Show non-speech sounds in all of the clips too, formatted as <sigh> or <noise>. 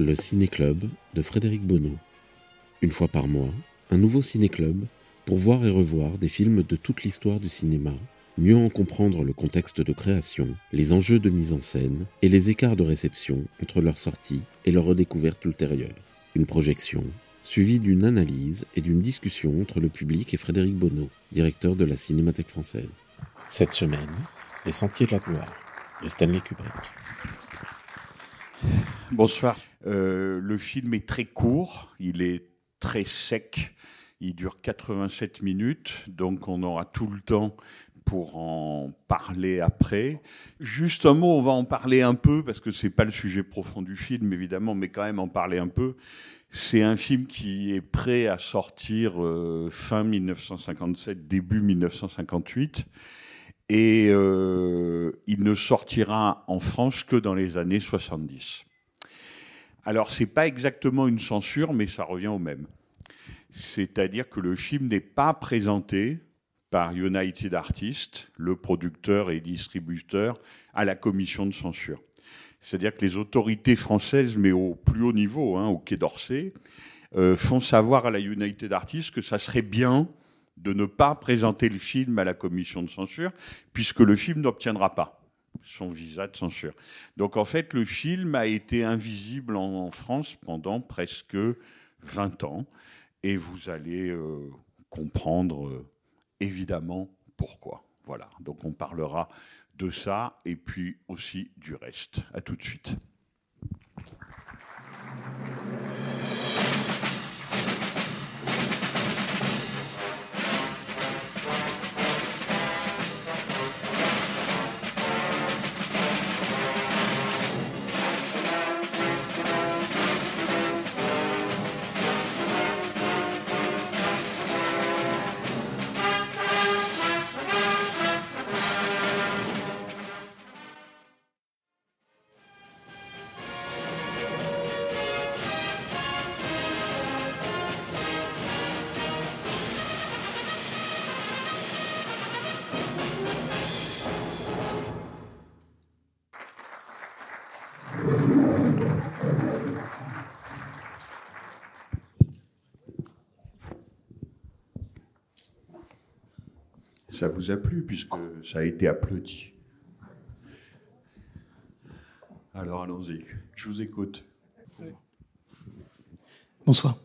Le Ciné-Club de Frédéric Bonneau. Une fois par mois, un nouveau ciné-club pour voir et revoir des films de toute l'histoire du cinéma, mieux en comprendre le contexte de création, les enjeux de mise en scène et les écarts de réception entre leur sortie et leur redécouverte ultérieure. Une projection suivie d'une analyse et d'une discussion entre le public et Frédéric Bonneau, directeur de la Cinémathèque française. Cette semaine, Les Sentiers de la Gloire de Stanley Kubrick. Bonsoir. Euh, le film est très court, il est très sec, il dure 87 minutes, donc on aura tout le temps pour en parler après. Juste un mot, on va en parler un peu, parce que c'est pas le sujet profond du film, évidemment, mais quand même en parler un peu. C'est un film qui est prêt à sortir euh, fin 1957, début 1958. Et euh, il ne sortira en France que dans les années 70. Alors, c'est pas exactement une censure, mais ça revient au même. C'est-à-dire que le film n'est pas présenté par United Artists, le producteur et distributeur, à la commission de censure. C'est-à-dire que les autorités françaises, mais au plus haut niveau, hein, au Quai d'Orsay, euh, font savoir à la United Artists que ça serait bien de ne pas présenter le film à la commission de censure, puisque le film n'obtiendra pas son visa de censure. Donc en fait, le film a été invisible en, France pendant presque 20 ans, et vous allez euh, comprendre euh, évidemment pourquoi. Voilà, donc on parlera de ça et puis aussi du reste. À tout de suite. Ça vous a plu puisque ça a été applaudi. Alors allons-y, je vous écoute. Bonsoir.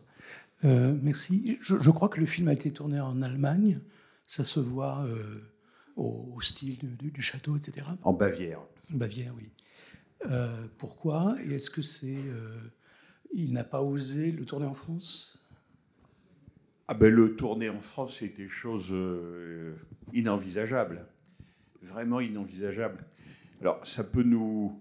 Euh, merci. Je, je crois que le film a été tourné en Allemagne. Ça se voit euh, au, au style du, du château, etc. En Bavière. Bavière, oui. Euh, pourquoi? Et est-ce que c'est. il n'a pas osé le tourner en France? Ah ben le tourner en France, c'était chose euh, inenvisageable. Vraiment inenvisageable. Alors ça peut nous,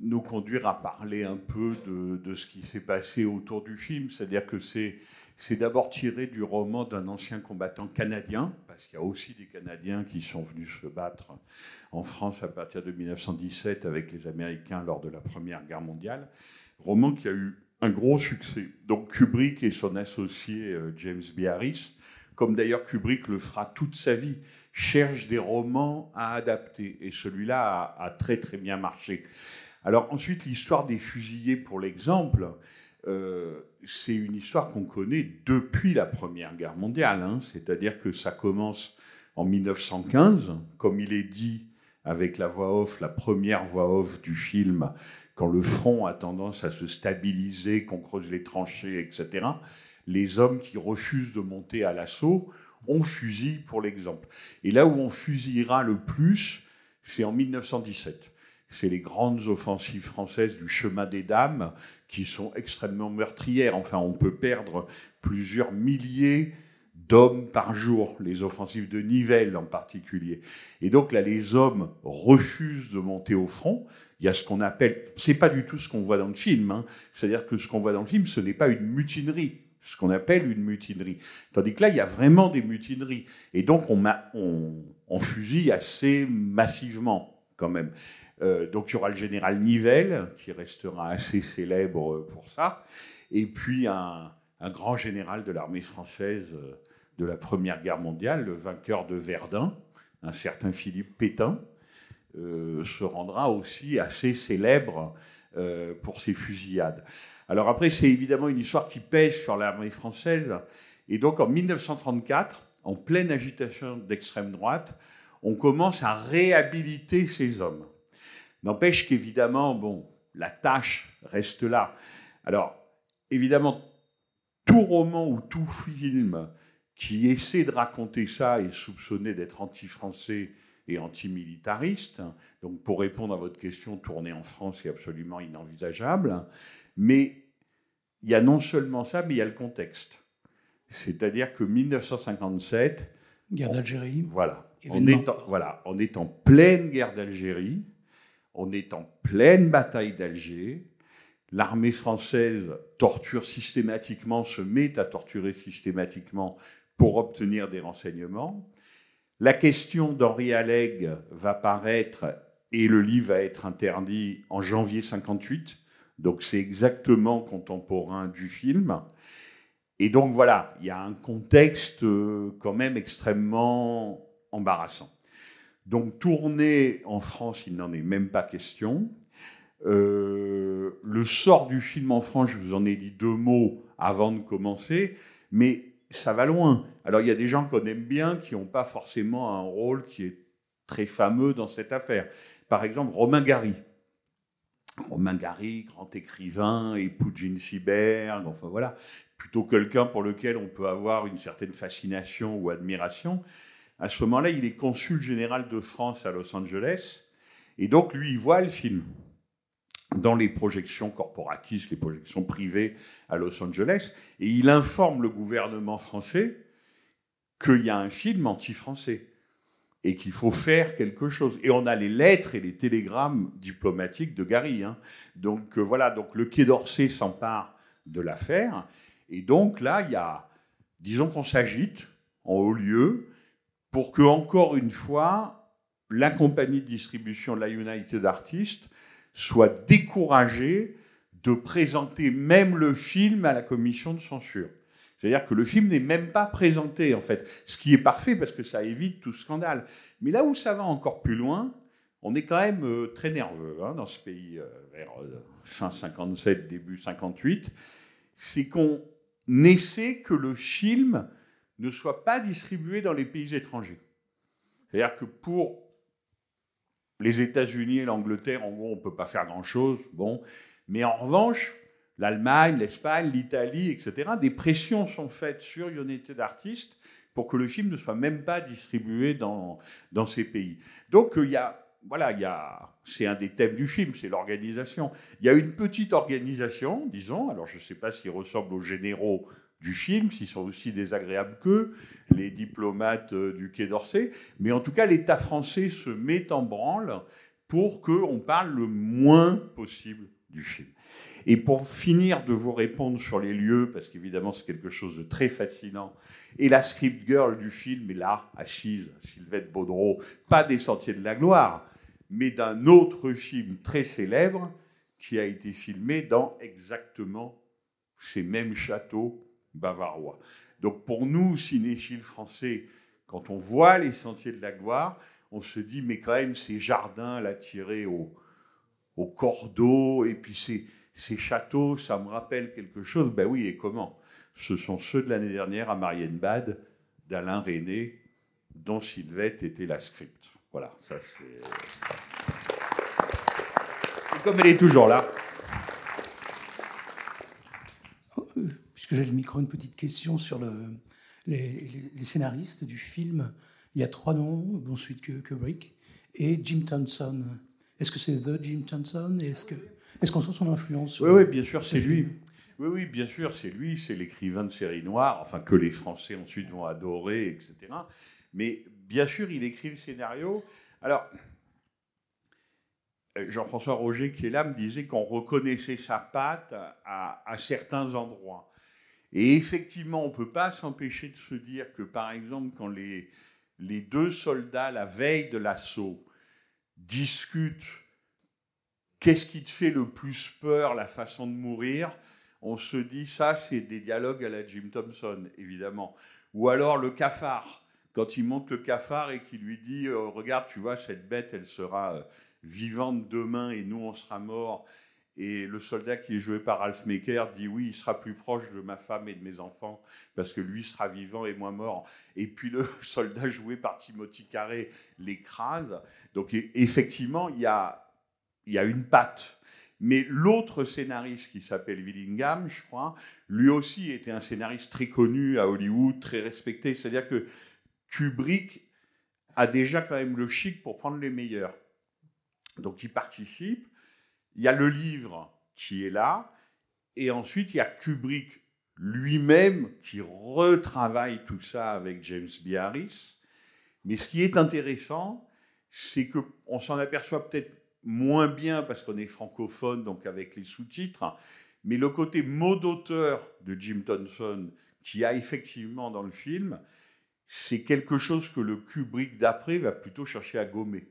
nous conduire à parler un peu de, de ce qui s'est passé autour du film. C'est-à-dire que c'est, c'est d'abord tiré du roman d'un ancien combattant canadien, parce qu'il y a aussi des Canadiens qui sont venus se battre en France à partir de 1917 avec les Américains lors de la Première Guerre mondiale. Roman qui a eu un gros succès. Donc Kubrick et son associé euh, James B. Harris, comme d'ailleurs Kubrick le fera toute sa vie, cherchent des romans à adapter. Et celui-là a, a très très bien marché. Alors ensuite, l'histoire des fusillés, pour l'exemple, euh, c'est une histoire qu'on connaît depuis la Première Guerre mondiale. hein. C'est-à-dire que ça commence en 1915, comme il est dit avec la voix off, la première voix off du film, quand le front a tendance à se stabiliser, qu'on creuse les tranchées, etc. Les hommes qui refusent de monter à l'assaut, on fusille pour l'exemple. Et là où on fusillera le plus, c'est en 1917 c'est les grandes offensives françaises du chemin des dames qui sont extrêmement meurtrières. Enfin, on peut perdre plusieurs milliers d'hommes par jour, les offensives de Nivelles en particulier. Et donc là, les hommes refusent de monter au front. Il y a ce qu'on appelle, c'est pas du tout ce qu'on voit dans le film, hein. c'est-à-dire que ce qu'on voit dans le film, ce n'est pas une mutinerie, ce qu'on appelle une mutinerie. Tandis que là, il y a vraiment des mutineries. Et donc, on, fusille assez massivement, quand même. Euh, donc, il y aura le général Nivelle, qui restera assez célèbre pour ça, et puis un, un grand général de l'armée française euh, de la Première Guerre mondiale, le vainqueur de Verdun, un certain Philippe Pétain, euh, se rendra aussi assez célèbre euh, pour ses fusillades. Alors après, c'est évidemment une histoire qui pèse sur l'armée française. Et donc en 1934, en pleine agitation d'extrême droite, on commence à réhabiliter ces hommes. N'empêche qu'évidemment, bon, la tâche reste là. Alors, évidemment, tout roman ou tout film qui essaie de raconter ça est soupçonné d'être anti-français et antimilitariste. Donc, pour répondre à votre question, tourner en France est absolument inenvisageable. Mais il y a non seulement ça, mais il y a le contexte. C'est-à-dire que 1957. Guerre d'Algérie. Voilà. On est, en, voilà. On est en pleine guerre d'Algérie. On est en pleine bataille d'Alger. L'armée française torture systématiquement, se met à torturer systématiquement pour obtenir des renseignements. La question d'Henri Alleg va paraître et le livre va être interdit en janvier 58. Donc c'est exactement contemporain du film. Et donc voilà, il y a un contexte euh, quand même extrêmement embarrassant. Donc tourner en France, il n'en est même pas question. Euh, le sort du film en France, je vous en ai dit deux mots avant de commencer, mais ça va loin. Alors il y a des gens qu'on aime bien qui n'ont pas forcément un rôle qui est très fameux dans cette affaire. Par exemple, Romain Gary. Romain Gary, grand écrivain, époux de Jean Seberg, enfin voilà, plutôt quelqu'un pour lequel on peut avoir une certaine fascination ou admiration. À ce moment-là, il est consul général de France à Los Angeles, et donc lui, il voit le film dans les projections corporatistes, les projections privées à Los Angeles, et il informe le gouvernement français qu'il y a un film anti-français et qu'il faut faire quelque chose. Et on a les lettres et les télégrammes diplomatiques de Gary. Hein. Donc euh, voilà, donc le Quai d'Orsay s'empare de l'affaire, et donc là, il y a, disons qu'on s'agite en haut lieu pour que, encore une fois, la compagnie de distribution la United Artists soit découragé de présenter même le film à la commission de censure. C'est-à-dire que le film n'est même pas présenté, en fait. Ce qui est parfait parce que ça évite tout scandale. Mais là où ça va encore plus loin, on est quand même euh, très nerveux hein, dans ce pays, euh, vers euh, fin 57, début 58. C'est qu'on essaie que le film ne soit pas distribué dans les pays étrangers. C'est-à-dire que pour les États-Unis et l'Angleterre, en gros, on ne peut pas faire grand-chose. Bon. Mais en revanche, l'Allemagne, l'Espagne, l'Italie, etc., des pressions sont faites sur United Artists pour que le film ne soit même pas distribué dans, dans ces pays. Donc, il y a. Voilà, il y a, c'est un des thèmes du film, c'est l'organisation. Il y a une petite organisation, disons, alors je ne sais pas s'il ressemble aux généraux du film, s'ils sont aussi désagréables qu'eux, les diplomates euh, du Quai d'Orsay. Mais en tout cas, l'État français se met en branle pour qu'on parle le moins possible du film. Et pour finir de vous répondre sur les lieux, parce qu'évidemment c'est quelque chose de très fascinant, et la script girl du film est là, assise, Sylvette Baudreau, pas des Sentiers de la Gloire, mais d'un autre film très célèbre qui a été filmé dans exactement ces mêmes châteaux bavarois. Donc pour nous, cinéphiles français, quand on voit les sentiers de la gloire, on se dit, mais quand même, ces jardins là tirés au, au cordeau, et puis ces, ces châteaux, ça me rappelle quelque chose. Ben oui, et comment? Ce sont ceux de l'année dernière à Marienbad, d'Alain René, dont Sylvette était la script. Voilà, ça c'est. Comme elle est toujours là, puisque j'ai le micro, une petite question sur le, les, scénaristes du film. Il y a trois noms, dont celui de Kubrick et Jim Thompson. Est-ce que c'est The Jim Thompson Est-ce que est-ce qu'on sent son influence Oui, oui, bien sûr, c'est lui. Oui, oui, bien sûr, c'est lui, c'est l'écrivain de série noire, enfin que les Français ensuite vont adorer, etc. Mais bien sûr, il écrit le scénario. Alors, Jean-François Roger, qui est là, me disait qu'on reconnaissait sa patte à, à certains endroits. Et effectivement, on ne peut pas s'empêcher de se dire que, par exemple, quand les, les deux soldats, la veille de l'assaut, discutent qu'est-ce qui te fait le plus peur, la façon de mourir, on se dit ça, c'est des dialogues à la Jim Thompson, évidemment. Ou alors le cafard, quand il monte le cafard et qu'il lui dit euh, Regarde, tu vois, cette bête, elle sera euh, vivante demain et nous, on sera morts. Et le soldat qui est joué par Ralph Maker dit oui, il sera plus proche de ma femme et de mes enfants parce que lui sera vivant et moi mort. Et puis le <laughs> soldat joué par Timothy Carré l'écrase. Donc effectivement, il y a, il y a une patte. Mais l'autre scénariste qui s'appelle Willingham, je crois, lui aussi était un scénariste très connu à Hollywood, très respecté. C'est-à-dire que Kubrick a déjà quand même le chic pour prendre les meilleurs. Donc il participe. Il y a le livre qui est là. Et ensuite, il y a Kubrick lui-même qui retravaille tout ça avec James B. Harris. Mais ce qui est intéressant, c'est qu'on s'en aperçoit peut-être moins bien parce qu'on est francophone, donc avec les sous-titres, mais le côté mot d'auteur de Jim Thompson, qui a effectivement dans le film, c'est quelque chose que le Kubrick d'après va plutôt chercher à gommer.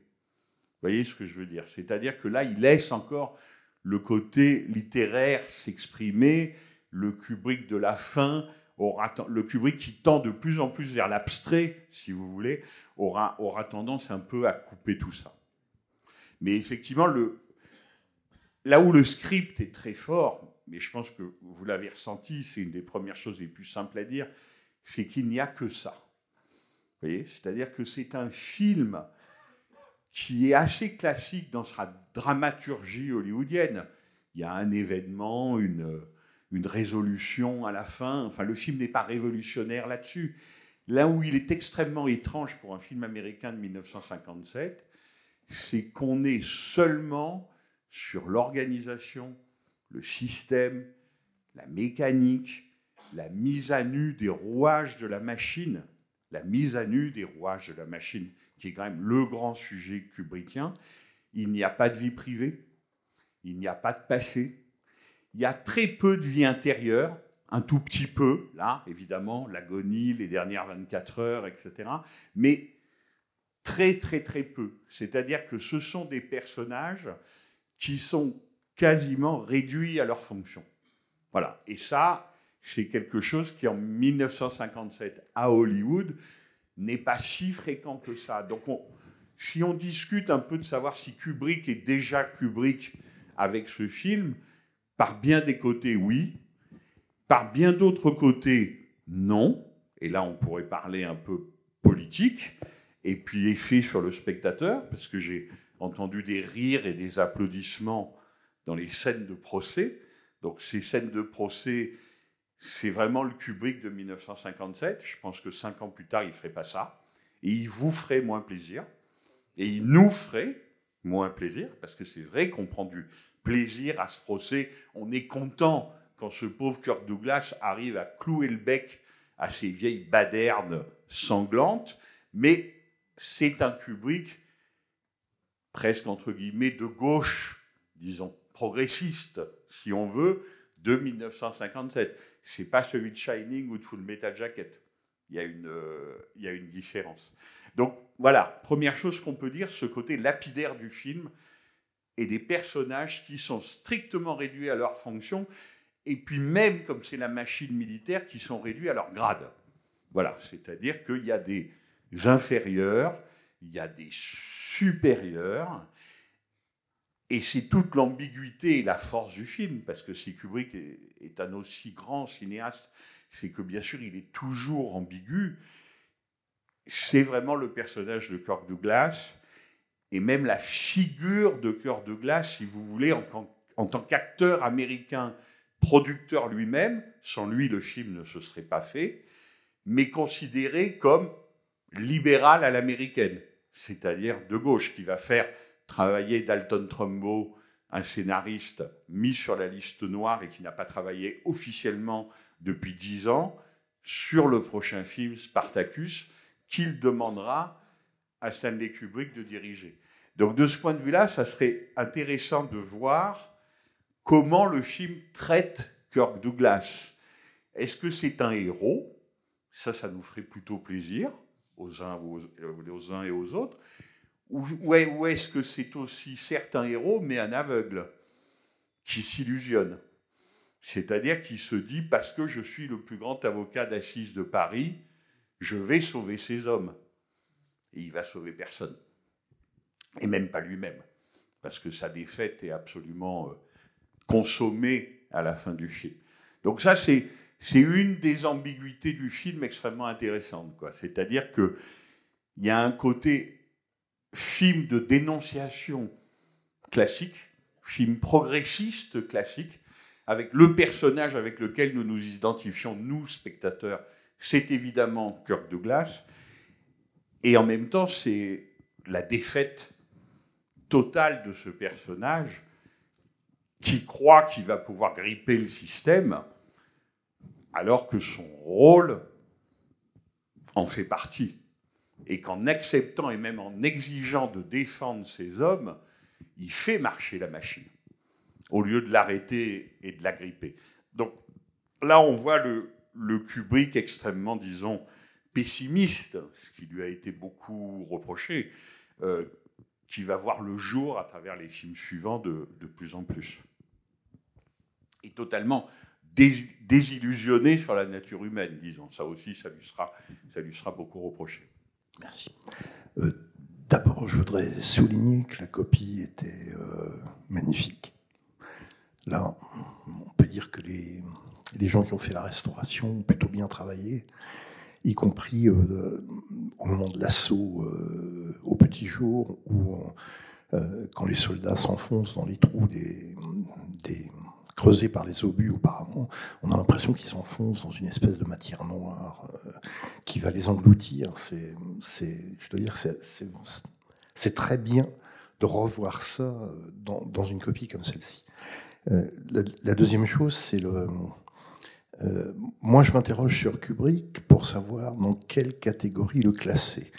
Voyez ce que je veux dire? C'est-à-dire que là, il laisse encore le côté littéraire s'exprimer, le Kubrick de la fin, aura, le Kubrick qui tend de plus en plus vers l'abstrait, si vous voulez, aura, aura tendance un peu à couper tout ça. Mais effectivement, le, là où le script est très fort, mais je pense que vous l'avez ressenti, c'est une des premières choses les plus simples à dire, c'est qu'il n'y a que ça. Voyez? C'est-à-dire que c'est un film qui est assez classique dans sa dramaturgie hollywoodienne. Il y a un événement, une, une résolution à la fin. Enfin, le film n'est pas révolutionnaire là-dessus. Là où il est extrêmement étrange pour un film américain de 1957, c'est qu'on est seulement sur l'organisation, le système, la mécanique, la mise à nu des rouages de la machine, la mise à nu des rouages de la machine, qui est quand même le grand sujet kubrickien. Il n'y a pas de vie privée, il n'y a pas de passé, il y a très peu de vie intérieure, un tout petit peu, là, évidemment, l'agonie, les dernières 24 heures, etc. Mais très, très, très peu. C'est-à-dire que ce sont des personnages qui sont quasiment réduits à leur fonction. Voilà. Et ça, c'est quelque chose qui, en 1957, à Hollywood, n'est pas si fréquent que ça. Donc, si on discute un peu de savoir si Kubrick est déjà Kubrick avec ce film, par bien des côtés, oui. Par bien d'autres côtés, non. Et là, on pourrait parler un peu politique. Et puis, effet sur le spectateur, parce que j'ai entendu des rires et des applaudissements dans les scènes de procès. Donc, ces scènes de procès, c'est vraiment le Kubrick de 1957. Je pense que cinq ans plus tard, il ne ferait pas ça. Et il vous ferait moins plaisir. Et il nous ferait moins plaisir, parce que c'est vrai qu'on prend du plaisir à ce procès. On est content quand ce pauvre Kirk Douglas arrive à clouer le bec à ces vieilles badernes sanglantes, mais c'est un Kubrick presque entre guillemets de gauche, disons progressiste, si on veut, de 1957. C'est pas celui de Shining ou de Full Metal Jacket. Il y a une, euh, il y a une différence. Donc voilà, première chose qu'on peut dire, ce côté lapidaire du film, et des personnages qui sont strictement réduits à leur fonction, et puis même, comme c'est la machine militaire, qui sont réduits à leur grade. Voilà, c'est-à-dire qu'il y a des inférieurs, il y a des supérieurs, et c'est toute l'ambiguïté et la force du film, parce que si Kubrick est un aussi grand cinéaste, c'est que bien sûr il est toujours ambigu. C'est vraiment le personnage de Kirk Douglas, et même la figure de de Glace, si vous voulez, en tant qu'acteur américain, producteur lui-même, sans lui le film ne se serait pas fait, mais considéré comme libéral à l'américaine, c'est-à-dire de gauche, qui va faire travailler Dalton Trumbo un scénariste mis sur la liste noire et qui n'a pas travaillé officiellement depuis dix ans sur le prochain film Spartacus qu'il demandera à Stanley Kubrick de diriger. Donc de ce point de vue-là, ça serait intéressant de voir comment le film traite Kirk Douglas. Est-ce que c'est un héros? Ça, ça nous ferait plutôt plaisir aux uns, aux, aux uns et aux autres. Ou, est-ce que c'est aussi certes un héros, mais un aveugle qui s'illusionne? C'est-à-dire qui se dit, parce que je suis le plus grand avocat d'assises de Paris, je vais sauver ces hommes. Et il va sauver personne. Et même pas lui-même. Parce que sa défaite est absolument euh, consommée à la fin du film. Donc ça, c'est, une des ambiguïtés du film extrêmement intéressante. C'est-à-dire qu'il y a un côté film de dénonciation classique, film progressiste classique, avec le personnage avec lequel nous nous identifions, nous, spectateurs, c'est évidemment Kirk Douglas, et en même temps, c'est la défaite totale de ce personnage qui croit qu'il va pouvoir gripper le système, alors que son rôle en fait partie. Et qu'en acceptant et même en exigeant de défendre ces hommes, il fait marcher la machine, au lieu de l'arrêter et de la gripper. Donc là, on voit le, Kubrick extrêmement, disons, pessimiste, ce qui lui a été beaucoup reproché, euh, qui va voir le jour à travers les films suivants de, de plus en plus. Et totalement dés- désillusionné sur la nature humaine, disons. Ça aussi, ça lui sera, ça lui sera beaucoup reproché. Merci. Euh, D'abord, je voudrais souligner que la copie était euh, magnifique. Là, on peut dire que les, gens qui ont fait la restauration ont plutôt bien travaillé, y compris euh, au moment de l'assaut au petit jour, où quand les soldats s'enfoncent dans les trous des creusés par les obus auparavant, on a l'impression qu'ils s'enfoncent dans une espèce de matière noire euh, qui va les engloutir. C'est, je dois dire, c'est, très bien de revoir ça dans, dans une copie comme celle-ci. Euh, la, deuxième chose, c'est le. euh, moi, je m'interroge sur Kubrick pour savoir dans quelle catégorie le classer.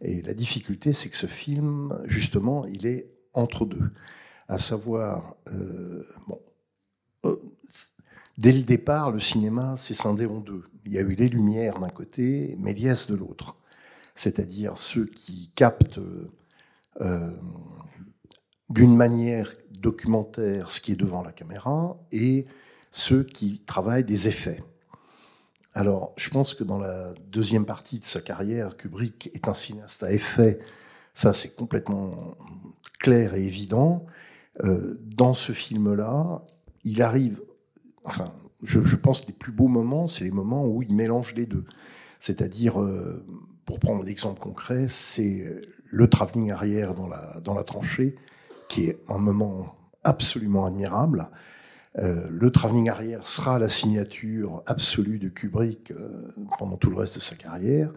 Et la difficulté, c'est que ce film, justement, il est entre deux. À savoir, bon, dès le départ, le cinéma s'est scindé en deux. Il y a eu les Lumières d'un côté, Méliès de l'autre. C'est-à-dire ceux qui captent euh, d'une manière documentaire ce qui est devant la caméra et ceux qui travaillent des effets. Alors, je pense que dans la deuxième partie de sa carrière, Kubrick est un cinéaste à effet. Ça, c'est complètement clair et évident. Euh, dans ce film-là, il arrive, enfin, je, je pense que les plus beaux moments, c'est les moments où il mélange les deux. C'est-à-dire, euh, pour prendre l'exemple concret, c'est le travelling arrière dans la, tranchée, qui est un moment absolument admirable. Euh, le travelling arrière sera la signature absolue de Kubrick euh, pendant tout le reste de sa carrière,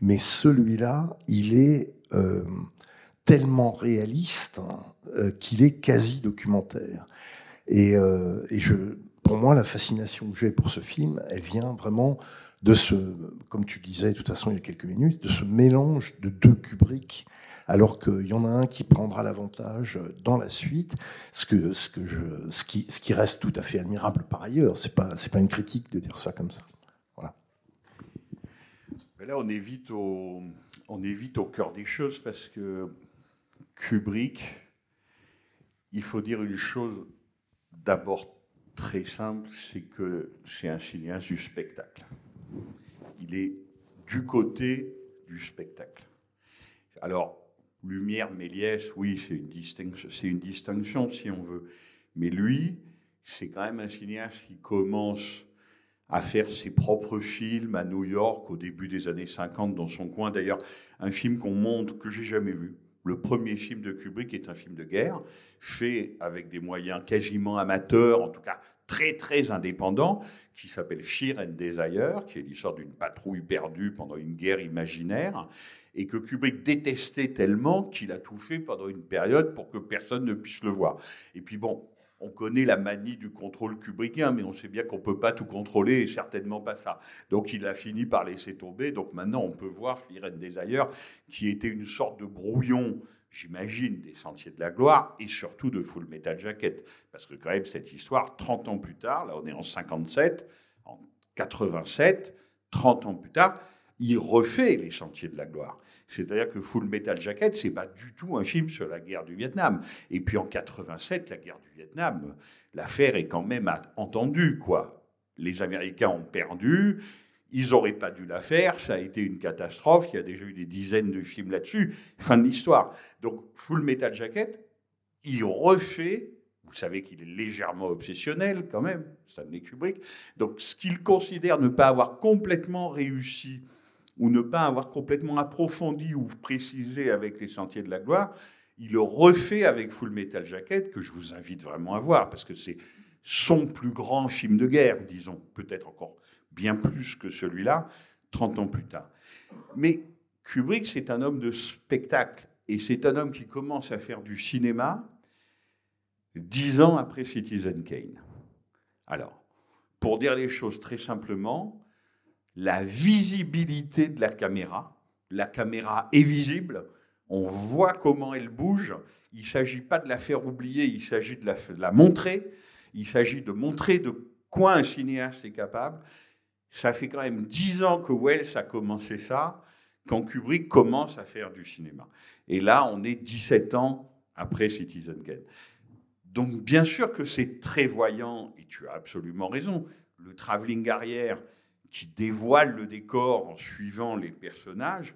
mais celui-là, il est euh, tellement réaliste hein, euh, qu'il est quasi documentaire. Et, euh, pour moi, la fascination que j'ai pour ce film, elle vient vraiment de ce, comme tu disais de toute façon il y a quelques minutes, de ce mélange de deux Kubrick, alors qu'il y en a un qui prendra l'avantage dans la suite, ce, que, ce, ce, qui, ce reste tout à fait admirable par ailleurs. C'est pas, c'est pas une critique de dire ça comme ça. Voilà. Mais là, on est, au, on est vite au cœur des choses parce que Kubrick, il faut dire une chose d'abord très simple, c'est que c'est un cinéaste du spectacle. Il est du côté du spectacle. Alors, Lumière, Méliès, oui, c'est une, distinction, si on veut. Mais lui, c'est quand même un cinéaste qui commence à faire ses propres films à New York au début des années 50 dans son coin. D'ailleurs, un film qu'on montre que j'ai jamais vu. Le premier film de Kubrick est un film de guerre, fait avec des moyens quasiment amateurs, en tout cas très très indépendant qui s'appelle Fear and Desire, qui est l'histoire d'une patrouille perdue pendant une guerre imaginaire, et que Kubrick détestait tellement qu'il a tout fait pendant une période pour que personne ne puisse le voir. Et puis bon, on connaît la manie du contrôle kubrickien, mais on sait bien qu'on ne peut pas tout contrôler, et certainement pas ça. Donc il a fini par laisser tomber. Donc maintenant, on peut voir Fear and Desire, qui était une sorte de brouillon j'imagine, des Sentiers de la Gloire et surtout de Full Metal Jacket. Parce que quand même, cette histoire, 30 ans plus tard, là on est en 57, en 87, 30 ans plus tard, il refait les Sentiers de la Gloire. C'est-à-dire que Full Metal Jacket, c'est pas du tout un film sur la guerre du Vietnam. Et puis en 87, la guerre du Vietnam, l'affaire est quand même entendue, quoi. Les Américains ont perdu, ils n'auraient pas dû la faire, ça a été une catastrophe, il y a déjà eu des dizaines de films là-dessus, fin de l'histoire. Donc Full Metal Jacket, il refait, vous savez qu'il est légèrement obsessionnel quand même, Stanley Kubrick, donc ce qu'il considère ne pas avoir complètement réussi ou ne pas avoir complètement approfondi ou précisé avec les Sentiers de la Gloire, il le refait avec Full Metal Jacket, que je vous invite vraiment à voir, parce que c'est son plus grand film de guerre, disons, peut-être encore bien plus que celui-là, 30 ans plus tard. Mais Kubrick, c'est un homme de spectacle, et c'est un homme qui commence à faire du cinéma dix ans après Citizen Kane. Alors, pour dire les choses très simplement, la visibilité de la caméra, la caméra est visible, on voit comment elle bouge, il ne s'agit pas de la faire oublier, il s'agit de la, montrer, il s'agit de montrer de quoi un cinéaste est capable, ça fait quand même dix ans que Wells a commencé ça, quand Kubrick commence à faire du cinéma. Et là, on est 17 ans après Citizen Kane. Donc, bien sûr que c'est très voyant, et tu as absolument raison, le travelling arrière qui dévoile le décor en suivant les personnages,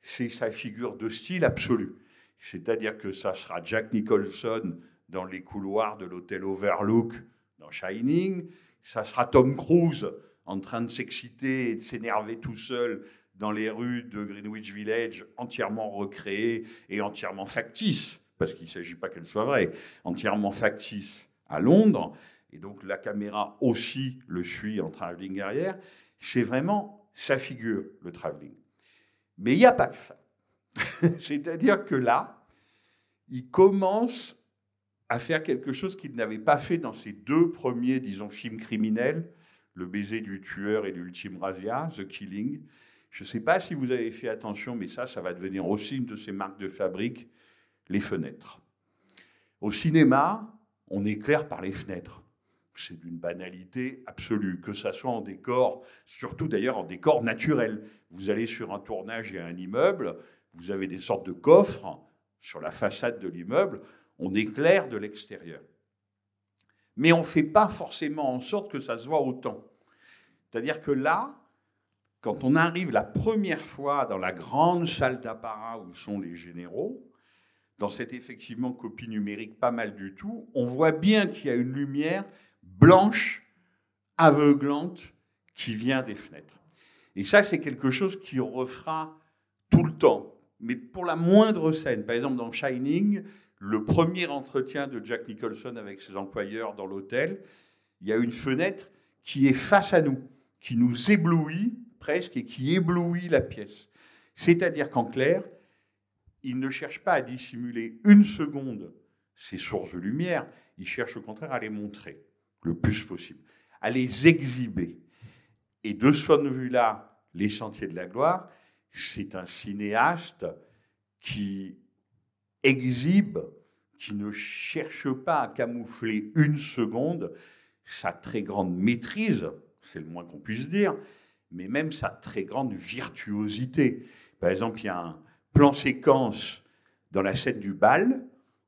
c'est sa figure de style absolue. C'est-à-dire que ça sera Jack Nicholson dans les couloirs de l'hôtel Overlook dans Shining, ça sera Tom Cruise en train de s'exciter et de s'énerver tout seul dans les rues de Greenwich Village, entièrement recréées et entièrement factices, parce qu'il ne s'agit pas qu'elles soient vraies, entièrement factices à Londres, et donc la caméra aussi le suit en travelling arrière, c'est vraiment sa figure, le travelling. Mais il n'y a pas que ça. <laughs> C'est-à-dire que là, il commence à faire quelque chose qu'il n'avait pas fait dans ses deux premiers, disons, films criminels, le baiser du tueur et l'ultime razzia, The Killing. Je ne sais pas si vous avez fait attention, mais ça, ça va devenir aussi une de ces marques de fabrique, les fenêtres. Au cinéma, on éclaire par les fenêtres. C'est d'une banalité absolue, que ça soit en décor, surtout d'ailleurs en décor naturel. Vous allez sur un tournage et un immeuble, vous avez des sortes de coffres sur la façade de l'immeuble, on éclaire de l'extérieur mais on ne fait pas forcément en sorte que ça se voit autant. C'est-à-dire que là, quand on arrive la première fois dans la grande salle d'apparat où sont les généraux, dans cette effectivement copie numérique pas mal du tout, on voit bien qu'il y a une lumière blanche, aveuglante, qui vient des fenêtres. Et ça, c'est quelque chose qui refera tout le temps, mais pour la moindre scène. Par exemple, dans Shining, le premier entretien de Jack Nicholson avec ses employeurs dans l'hôtel, il y a une fenêtre qui est face à nous, qui nous éblouit presque et qui éblouit la pièce. C'est-à-dire qu'en clair, il ne cherche pas à dissimuler une seconde ses sources de lumière, il cherche au contraire à les montrer le plus possible, à les exhiber. Et de ce point de vue-là, Les Sentiers de la Gloire, c'est un cinéaste qui exhibe, qui ne cherche pas à camoufler une seconde sa très grande maîtrise, c'est le moins qu'on puisse dire, mais même sa très grande virtuosité. Par exemple, il y a un plan séquence dans la scène du bal,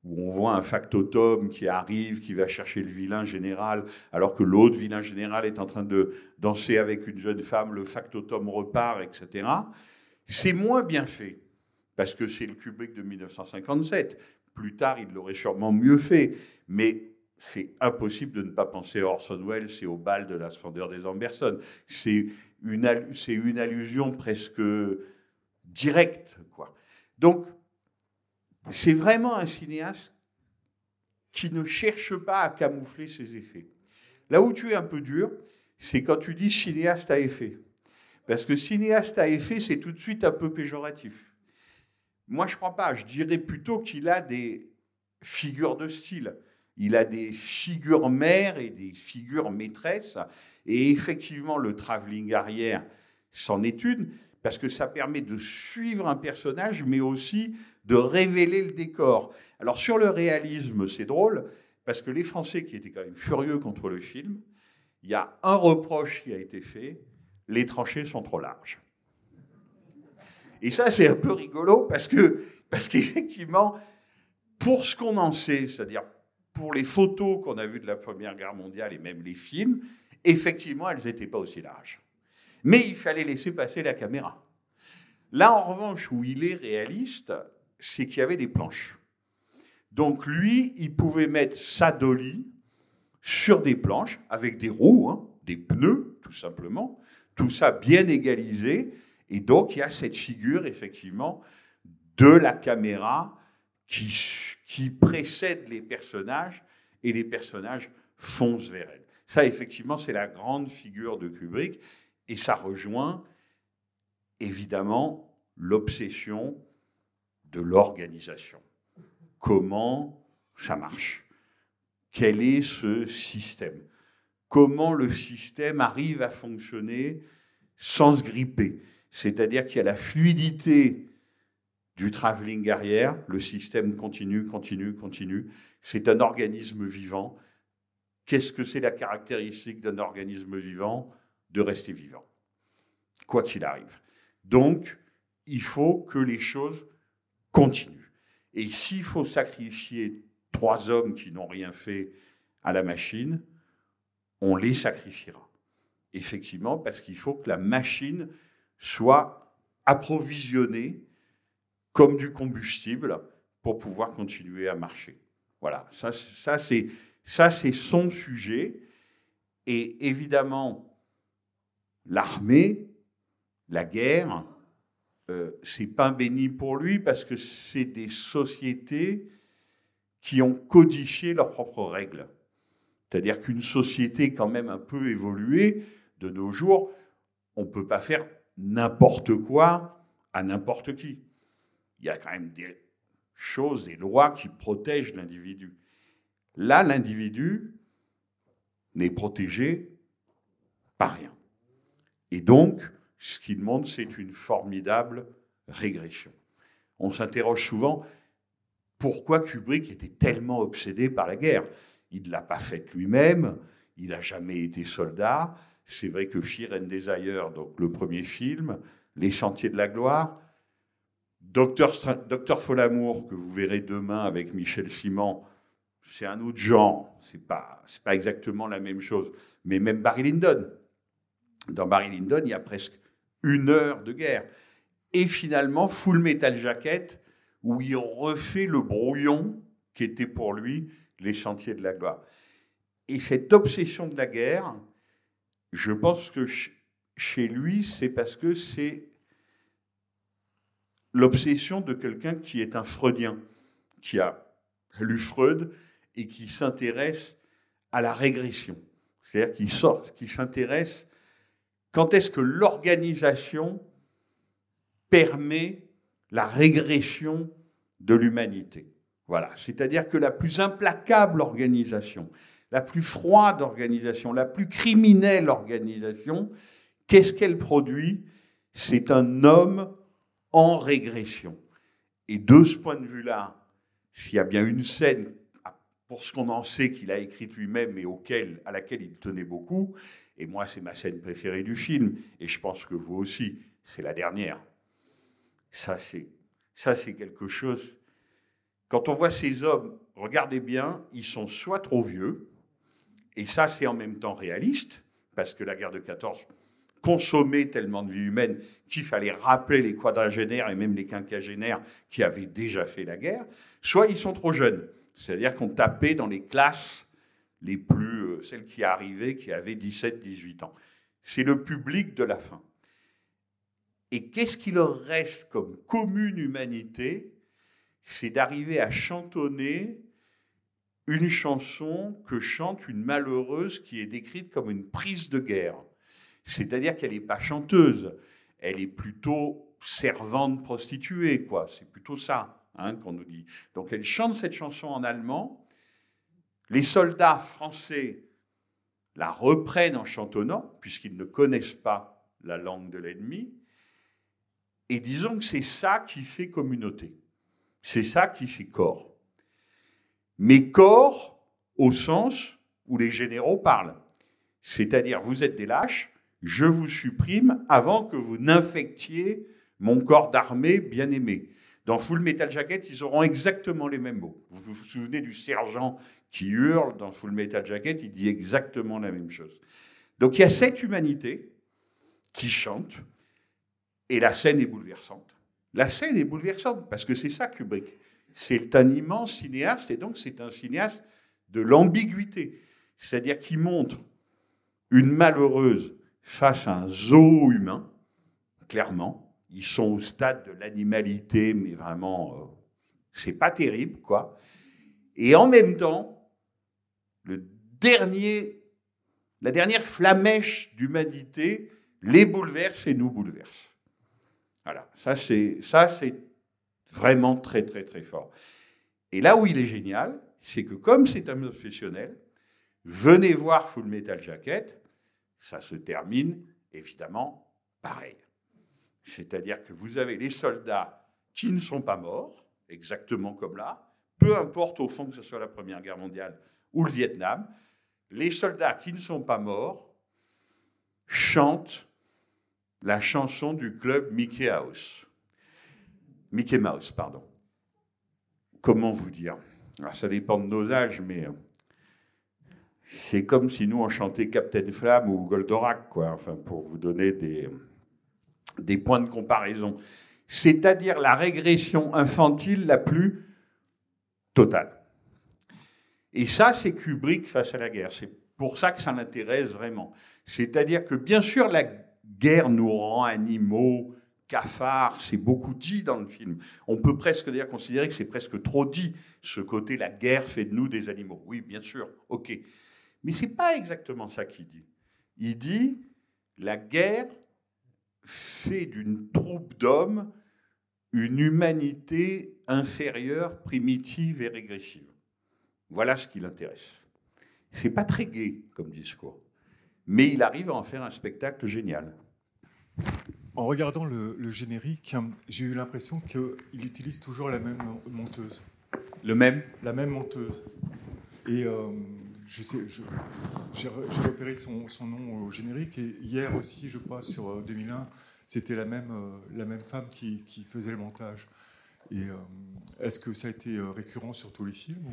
où on voit un factotum qui arrive, qui va chercher le vilain général, alors que l'autre vilain général est en train de danser avec une jeune femme, le factotum repart, etc. C'est moins bien fait parce que c'est le Kubrick de 1957. Plus tard, il l'aurait sûrement mieux fait, mais c'est impossible de ne pas penser à Orson Welles et au bal de la splendeur des Amberson. C'est une, une allusion presque directe. Quoi. Donc, c'est vraiment un cinéaste qui ne cherche pas à camoufler ses effets. Là où tu es un peu dur, c'est quand tu dis cinéaste à effet. Parce que cinéaste à effet, c'est tout de suite un peu péjoratif. Moi, je ne crois pas. Je dirais plutôt qu'il a des figures de style. Il a des figures mères et des figures maîtresses. Et effectivement, le travelling arrière, c'en est une, parce que ça permet de suivre un personnage, mais aussi de révéler le décor. Alors sur le réalisme, c'est drôle, parce que les Français qui étaient quand même furieux contre le film, il y a un reproche qui a été fait, les tranchées sont trop larges. Et ça, c'est un peu rigolo parce que parce qu'effectivement, pour ce qu'on en sait, c'est-à-dire pour les photos qu'on a vues de la Première Guerre mondiale et même les films, effectivement, elles n'étaient pas aussi larges. Mais il fallait laisser passer la caméra. Là, en revanche, où il est réaliste, c'est qu'il y avait des planches. Donc lui, il pouvait mettre sa dolly sur des planches avec des roues, hein, des pneus, tout simplement, tout ça bien égalisé. Et donc, il y a cette figure, effectivement, de la caméra qui, qui précède les personnages et les personnages foncent vers elle. Ça, effectivement, c'est la grande figure de Kubrick et ça rejoint évidemment l'obsession de l'organisation. Comment ça marche? Quel est ce système? Comment le système arrive à fonctionner sans se gripper? C'est-à-dire qu'il y a la fluidité du travelling arrière, le système continue, continue, continue. C'est un organisme vivant. Qu'est-ce que c'est la caractéristique d'un organisme vivant? De rester vivant, quoi qu'il arrive. Donc, il faut que les choses continuent. Et s'il faut sacrifier trois hommes qui n'ont rien fait à la machine, on les sacrifiera. Effectivement, parce qu'il faut que la machine soit approvisionnée comme du combustible pour pouvoir continuer à marcher. Voilà, ça, ça c'est ça c'est son sujet. Et évidemment, l'armée, la guerre, euh, c'est pain béni pour lui parce que c'est des sociétés qui ont codifié leurs propres règles. C'est-à-dire qu'une société quand même un peu évoluée de nos jours, on ne peut pas faire n'importe quoi à n'importe qui. Il y a quand même des choses, des lois qui protègent l'individu. Là, l'individu n'est protégé par rien. Et donc, ce qu'il montre, c'est une formidable régression. On s'interroge souvent pourquoi Kubrick était tellement obsédé par la guerre? Il ne l'a pas faite lui-même, il n'a jamais été soldat. C'est vrai que Fear and Desire, donc le premier film, Les Sentiers de la Gloire, Docteur, Docteur Folamour, que vous verrez demain avec Michel Simon, c'est un autre genre, c'est pas, pas exactement la même chose. Mais même Barry Lyndon. Dans Barry Lyndon, il y a presque une heure de guerre. Et finalement, Full Metal Jacket, où il refait le brouillon qui était pour lui les chantiers de la gloire. Et cette obsession de la guerre, je pense que chez lui, c'est parce que c'est l'obsession de quelqu'un qui est un freudien, qui a lu Freud et qui s'intéresse à la régression. C'est-à-dire qui sort, qui s'intéresse quand est-ce que l'organisation permet la régression de l'humanité? Voilà, c'est-à-dire que la plus implacable organisation, la plus froide organisation, la plus criminelle organisation, qu'est-ce qu'elle produit? C'est un homme en régression. Et de ce point de vue-là, s'il y a bien une scène, pour ce qu'on en sait qu'il a écrite lui-même et à laquelle il tenait beaucoup, et moi, c'est ma scène préférée du film. Et je pense que vous aussi, c'est la dernière. Ça, c'est, ça, c'est quelque chose. Quand on voit ces hommes, regardez bien, ils sont soit trop vieux, et ça, c'est en même temps réaliste, parce que la guerre de 14 consommait tellement de vie humaine qu'il fallait rappeler les quadragénaires et même les quinquagénaires qui avaient déjà fait la guerre, soit ils sont trop jeunes. C'est-à-dire qu'on tapait dans les classes les plus, celles qui arrivaient, qui avaient 17-18 ans. C'est le public de la fin. Et qu'est-ce qui leur reste comme commune humanité? C'est d'arriver à chantonner une chanson que chante une malheureuse qui est décrite comme une prise de guerre. C'est-à-dire qu'elle n'est pas chanteuse, elle est plutôt servante prostituée, quoi. C'est plutôt ça hein, qu'on nous dit. Donc elle chante cette chanson en allemand. Les soldats français la reprennent en chantonnant, puisqu'ils ne connaissent pas la langue de l'ennemi. Et disons que c'est ça qui fait communauté. C'est ça qui fait corps. Mais corps au sens où les généraux parlent. C'est-à-dire, vous êtes des lâches, je vous supprime avant que vous n'infectiez mon corps d'armée bien-aimé. Dans Full Metal Jacket, ils auront exactement les mêmes mots. Vous vous souvenez du sergent qui hurle dans Full Metal Jacket, il dit exactement la même chose. Donc il y a cette humanité qui chante, et la scène est bouleversante. La scène est bouleversante, parce que c'est ça Kubrick. C'est un immense cinéaste, et donc c'est un cinéaste de l'ambiguïté. C'est-à-dire qu'il montre une malheureuse face à un zoo humain, clairement. Ils sont au stade de l'animalité, mais vraiment, euh, c'est pas terrible, quoi. Et en même temps, le dernier, la dernière flamèche d'humanité les bouleverse et nous bouleverse. Voilà, ça c'est ça c'est vraiment très très très fort. Et là où il est génial, c'est que comme c'est un professionnel, venez voir Full Metal Jacket, ça se termine évidemment pareil. C'est-à-dire que vous avez les soldats qui ne sont pas morts, exactement comme là, peu importe au fond que ce soit la Première Guerre mondiale ou le Vietnam, les soldats qui ne sont pas morts chantent la chanson du club Mickey House. Mickey Mouse, pardon. Comment vous dire? Alors, Ça dépend de nos âges, mais euh, c'est comme si nous on chantait Captain Flamme ou Goldorak, quoi. Enfin, pour vous donner des, des points de comparaison. C'est-à-dire la régression infantile la plus totale. Et ça, c'est Kubrick face à la guerre. C'est pour ça que ça l'intéresse vraiment. C'est-à-dire que bien sûr, la guerre nous rend animaux, cafards, c'est beaucoup dit dans le film. On peut presque d'ailleurs considérer que c'est presque trop dit, ce côté la guerre fait de nous des animaux. Oui, bien sûr, ok. Mais c'est pas exactement ça qu'il dit. Il dit la guerre fait d'une troupe d'hommes une humanité inférieure, primitive et régressive. Voilà ce qui l'intéresse. C'est pas très gai comme discours, mais il arrive à en faire un spectacle génial. En regardant le, le générique, j'ai eu l'impression qu'il utilise toujours la même monteuse. Le même? La même monteuse. Et euh, je sais, j'ai re- j'ai repéré son, son nom au générique. Et hier aussi, je crois, sur euh, 2001, c'était la même, euh, la même femme qui, qui faisait le montage. Et euh, est-ce que ça a été euh, récurrent sur tous les films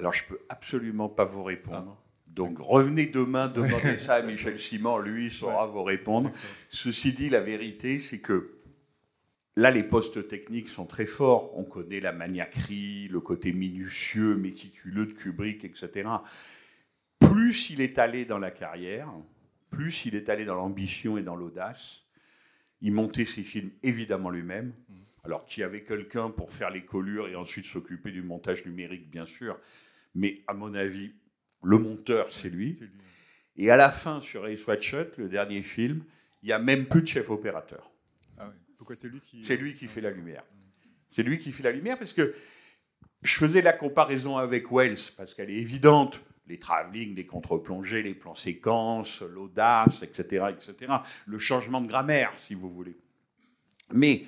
Alors, je peux absolument pas vous répondre. Donc, revenez demain, <laughs> demandez ça à Michel Simon, lui il saura vous répondre. Ceci dit, la vérité, c'est que là, les postes techniques sont très forts. On connaît la maniaquerie, le côté minutieux, méticuleux de Kubrick, etc. Plus il est allé dans la carrière, plus il est allé dans l'ambition et dans l'audace. Il montait ses films évidemment lui-même. Alors qu'il y avait quelqu'un pour faire les collures et ensuite s'occuper du montage numérique, bien sûr. Mais à mon avis, le monteur, c'est lui. Et à la fin, sur Ace Shut, le dernier film, il n'y a même plus de chef opérateur. Ah. Pourquoi c'est lui qui. C'est lui qui fait la lumière. C'est lui qui fait la lumière parce que je faisais la comparaison avec Wells parce qu'elle est évidente. Les travelling, les contre-plongées, les plans séquences, l'audace, etc., etc. Le changement de grammaire, si vous voulez. Mais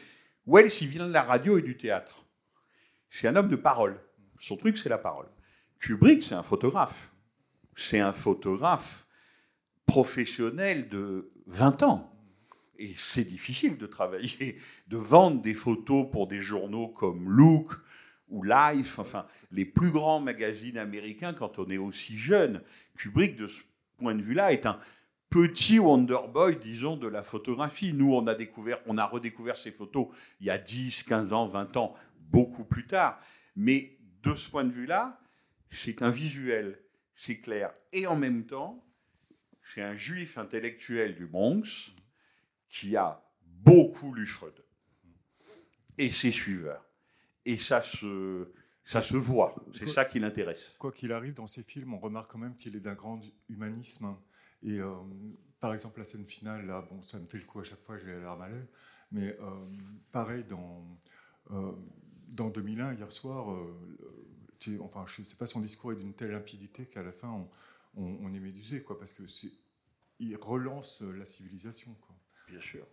Wells, il vient de la radio et du théâtre. C'est un homme de parole. Son truc, c'est la parole. Kubrick, c'est un photographe. C'est un photographe professionnel de 20 ans. Et c'est difficile de travailler, de vendre des photos pour des journaux comme Look ou Life, enfin, les plus grands magazines américains quand on est aussi jeune. Kubrick, de ce point de vue-là, est un petit Wonderboy, disons, de la photographie. Nous, on a, découvert, on a redécouvert ces photos il y a 10, 15 ans, 20 ans, beaucoup plus tard. Mais de ce point de vue-là, c'est un visuel, c'est clair. Et en même temps, c'est un juif intellectuel du Bronx qui a beaucoup lu Freud et ses suiveurs. Et ça se, Ça se voit. C'est ça qui l'intéresse. Quoi qu'il arrive dans ces films, on remarque quand même qu'il est d'un grand humanisme. Et euh, par exemple, la scène finale, là, bon, ça me fait le coup à chaque fois, j'ai les larmes à l'œil. Mais euh, pareil, dans, euh, dans 2001, hier soir, euh, enfin, je ne sais pas, son discours est d'une telle limpidité qu'à la fin, on, on- on est médusé, quoi, parce que c'est- il relance la civilisation. Quoi. Bien sûr.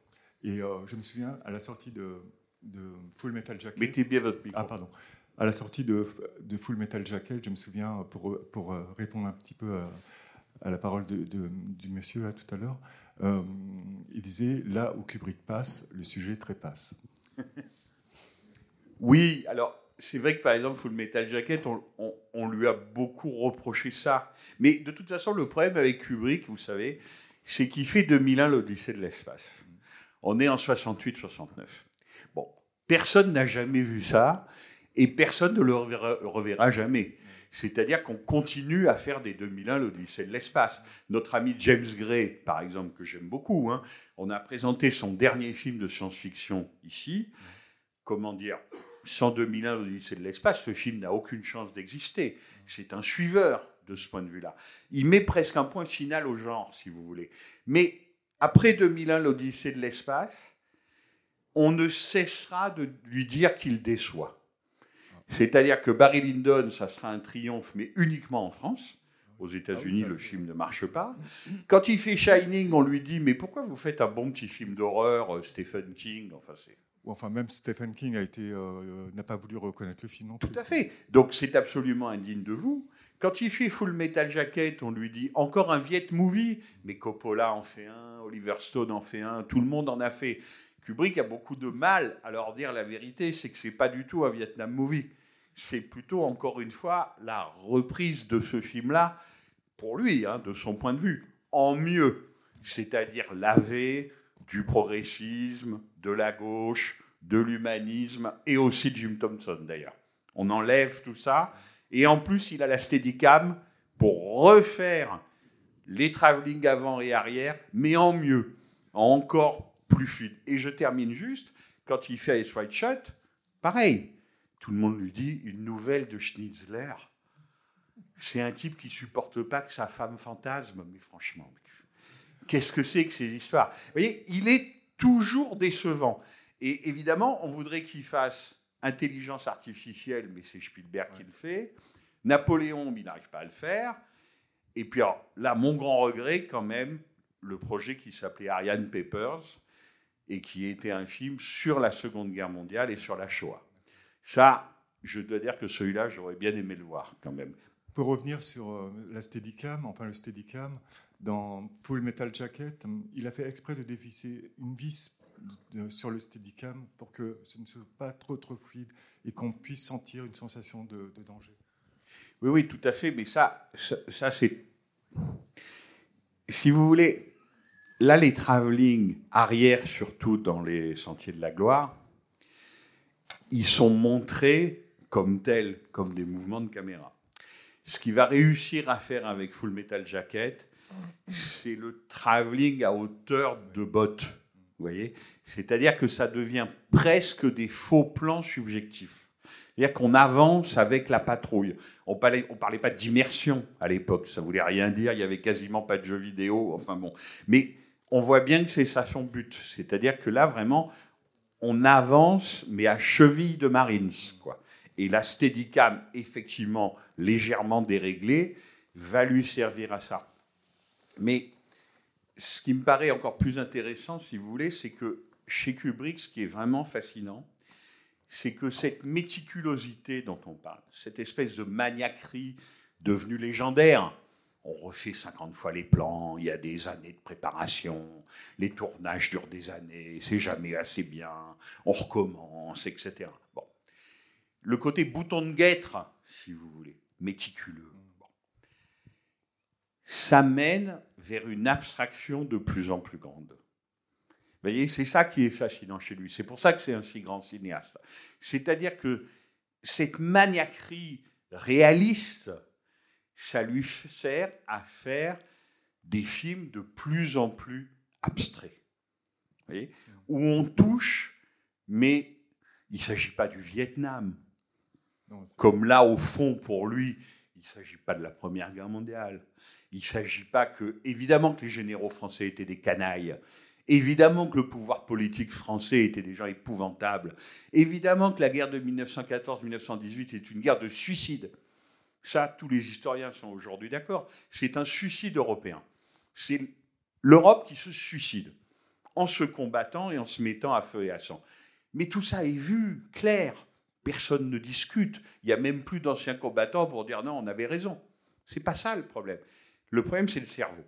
Et euh, je me souviens, à la sortie de, de Full Metal Jacket. Mettez bien votre micro. Ah, pardon. À la sortie de, de Full Metal Jacket, je me souviens, pour, pour euh, répondre un petit peu à, à la parole de, de- du monsieur là, tout à l'heure, euh, il disait là où Kubrick passe, le sujet trépasse. Oui, alors c'est vrai que par exemple, Full Metal Jacket, on, lui a beaucoup reproché ça. Mais de toute façon, le problème avec Kubrick, vous savez, c'est qu'il fait 2001 l'Odyssée de l'espace. On est en 68-69. Bon, personne n'a jamais vu ça et personne ne le reverra, reverra jamais. C'est-à-dire qu'on continue à faire des 2001 l'Odyssée de l'espace. Notre ami James Gray, par exemple, que j'aime beaucoup, hein, on a présenté son dernier film de science-fiction ici. Comment dire? Sans 2001 l'Odyssée de l'espace, ce film n'a aucune chance d'exister. C'est un suiveur de ce point de vue-là. Il met presque un point final au genre, si vous voulez. Mais après 2001 l'Odyssée de l'espace, on ne cessera de lui dire qu'il déçoit. C'est-à-dire que Barry Lyndon, ça sera un triomphe, mais uniquement en France. Aux États-Unis, ça le film ne marche pas. Quand il fait Shining, on lui dit Mais pourquoi vous faites un bon petit film d'horreur, euh, Stephen King? Enfin, c'est Enfin, même Stephen King a été, euh, n'a pas voulu reconnaître le film non plus. Tout à fait. Donc c'est absolument indigne de vous. Quand il fait Full Metal Jacket, on lui dit encore un Viet movie, mais Coppola en fait un, Oliver Stone en fait un, tout le monde en a fait. Kubrick a beaucoup de mal à leur dire la vérité, c'est que c'est pas du tout un Vietnam movie. C'est plutôt encore une fois la reprise de ce film-là pour lui, hein, de son point de vue, en mieux, c'est-à-dire lavé du progressisme, de la gauche, de l'humanisme et aussi de Jim Thompson d'ailleurs. On enlève tout ça et en plus il a la Steadicam pour refaire les travelling avant et arrière, mais en mieux, en encore plus fluide. Et je termine juste, quand il fait Ice White Shot, pareil, tout le monde lui dit une nouvelle de Schnitzler. C'est un type qui supporte pas que sa femme fantasme, mais franchement, qu'est-ce que c'est que ces histoires? Vous voyez, il est toujours décevant. Et évidemment, on voudrait qu'il fasse intelligence artificielle, mais c'est Spielberg qui le fait. Napoléon, mais il n'arrive pas à le faire. Et puis alors, là, mon grand regret, quand même, le projet qui s'appelait Ariane Papers et qui était un film sur la Seconde Guerre mondiale et sur la Shoah. Ça, je dois dire que celui-là, j'aurais bien aimé le voir quand même. Pour revenir sur euh, la Steadicam, enfin le Steadicam, dans Full Metal Jacket, il a fait exprès de dévisser une vis sur le Steadicam pour que ce ne soit pas trop trop fluide et qu'on puisse sentir une sensation de, danger. Oui, oui, tout à fait, mais ça, ça, c'est... Si vous voulez, là, les travelling arrière, surtout dans les sentiers de la gloire, ils sont montrés comme tels, comme des mouvements de caméra. Ce qu'il va réussir à faire avec Full Metal Jacket, c'est le travelling à hauteur de botte. Vous voyez? C'est-à-dire que ça devient presque des faux plans subjectifs. C'est-à-dire qu'on avance avec la patrouille. On parlait, parlait pas d'immersion à l'époque, ça voulait rien dire, il y avait quasiment pas de jeux vidéo, enfin bon. Mais on voit bien que c'est ça son but. C'est-à-dire que là, vraiment, on avance, mais à cheville de Marines, quoi. Et la Steadicam, effectivement, légèrement déréglée, va lui servir à ça. Mais ce qui me paraît encore plus intéressant, si vous voulez, c'est que chez Kubrick, ce qui est vraiment fascinant, c'est que cette méticulosité dont on parle, cette espèce de maniaquerie devenue légendaire, on refait 50 fois les plans, il y a des années de préparation, les tournages durent des années, c'est jamais assez bien, on recommence, etc. Bon. Le côté bouton de guêtre, si vous voulez, méticuleux. Ça mène vers une abstraction de plus en plus grande. Vous voyez, c'est ça qui est fascinant chez lui. C'est pour ça que c'est un si grand cinéaste. C'est-à-dire que cette maniaquerie réaliste, ça lui sert à faire des films de plus en plus abstraits. Vous voyez Où on touche, mais il ne s'agit pas du Vietnam. Non, Comme là, au fond, pour lui, il ne s'agit pas de la Première Guerre mondiale. Il ne s'agit pas que, évidemment, que les généraux français étaient des canailles. Évidemment que le pouvoir politique français était des gens épouvantables. Évidemment que la guerre de 1914-1918 est une guerre de suicide. Ça, tous les historiens sont aujourd'hui d'accord. C'est un suicide européen. C'est l'Europe qui se suicide en se combattant et en se mettant à feu et à sang. Mais tout ça est vu, clair. Personne ne discute. Il n'y a même plus d'anciens combattants pour dire non, on avait raison. C'est pas ça le problème. Le problème, c'est le cerveau.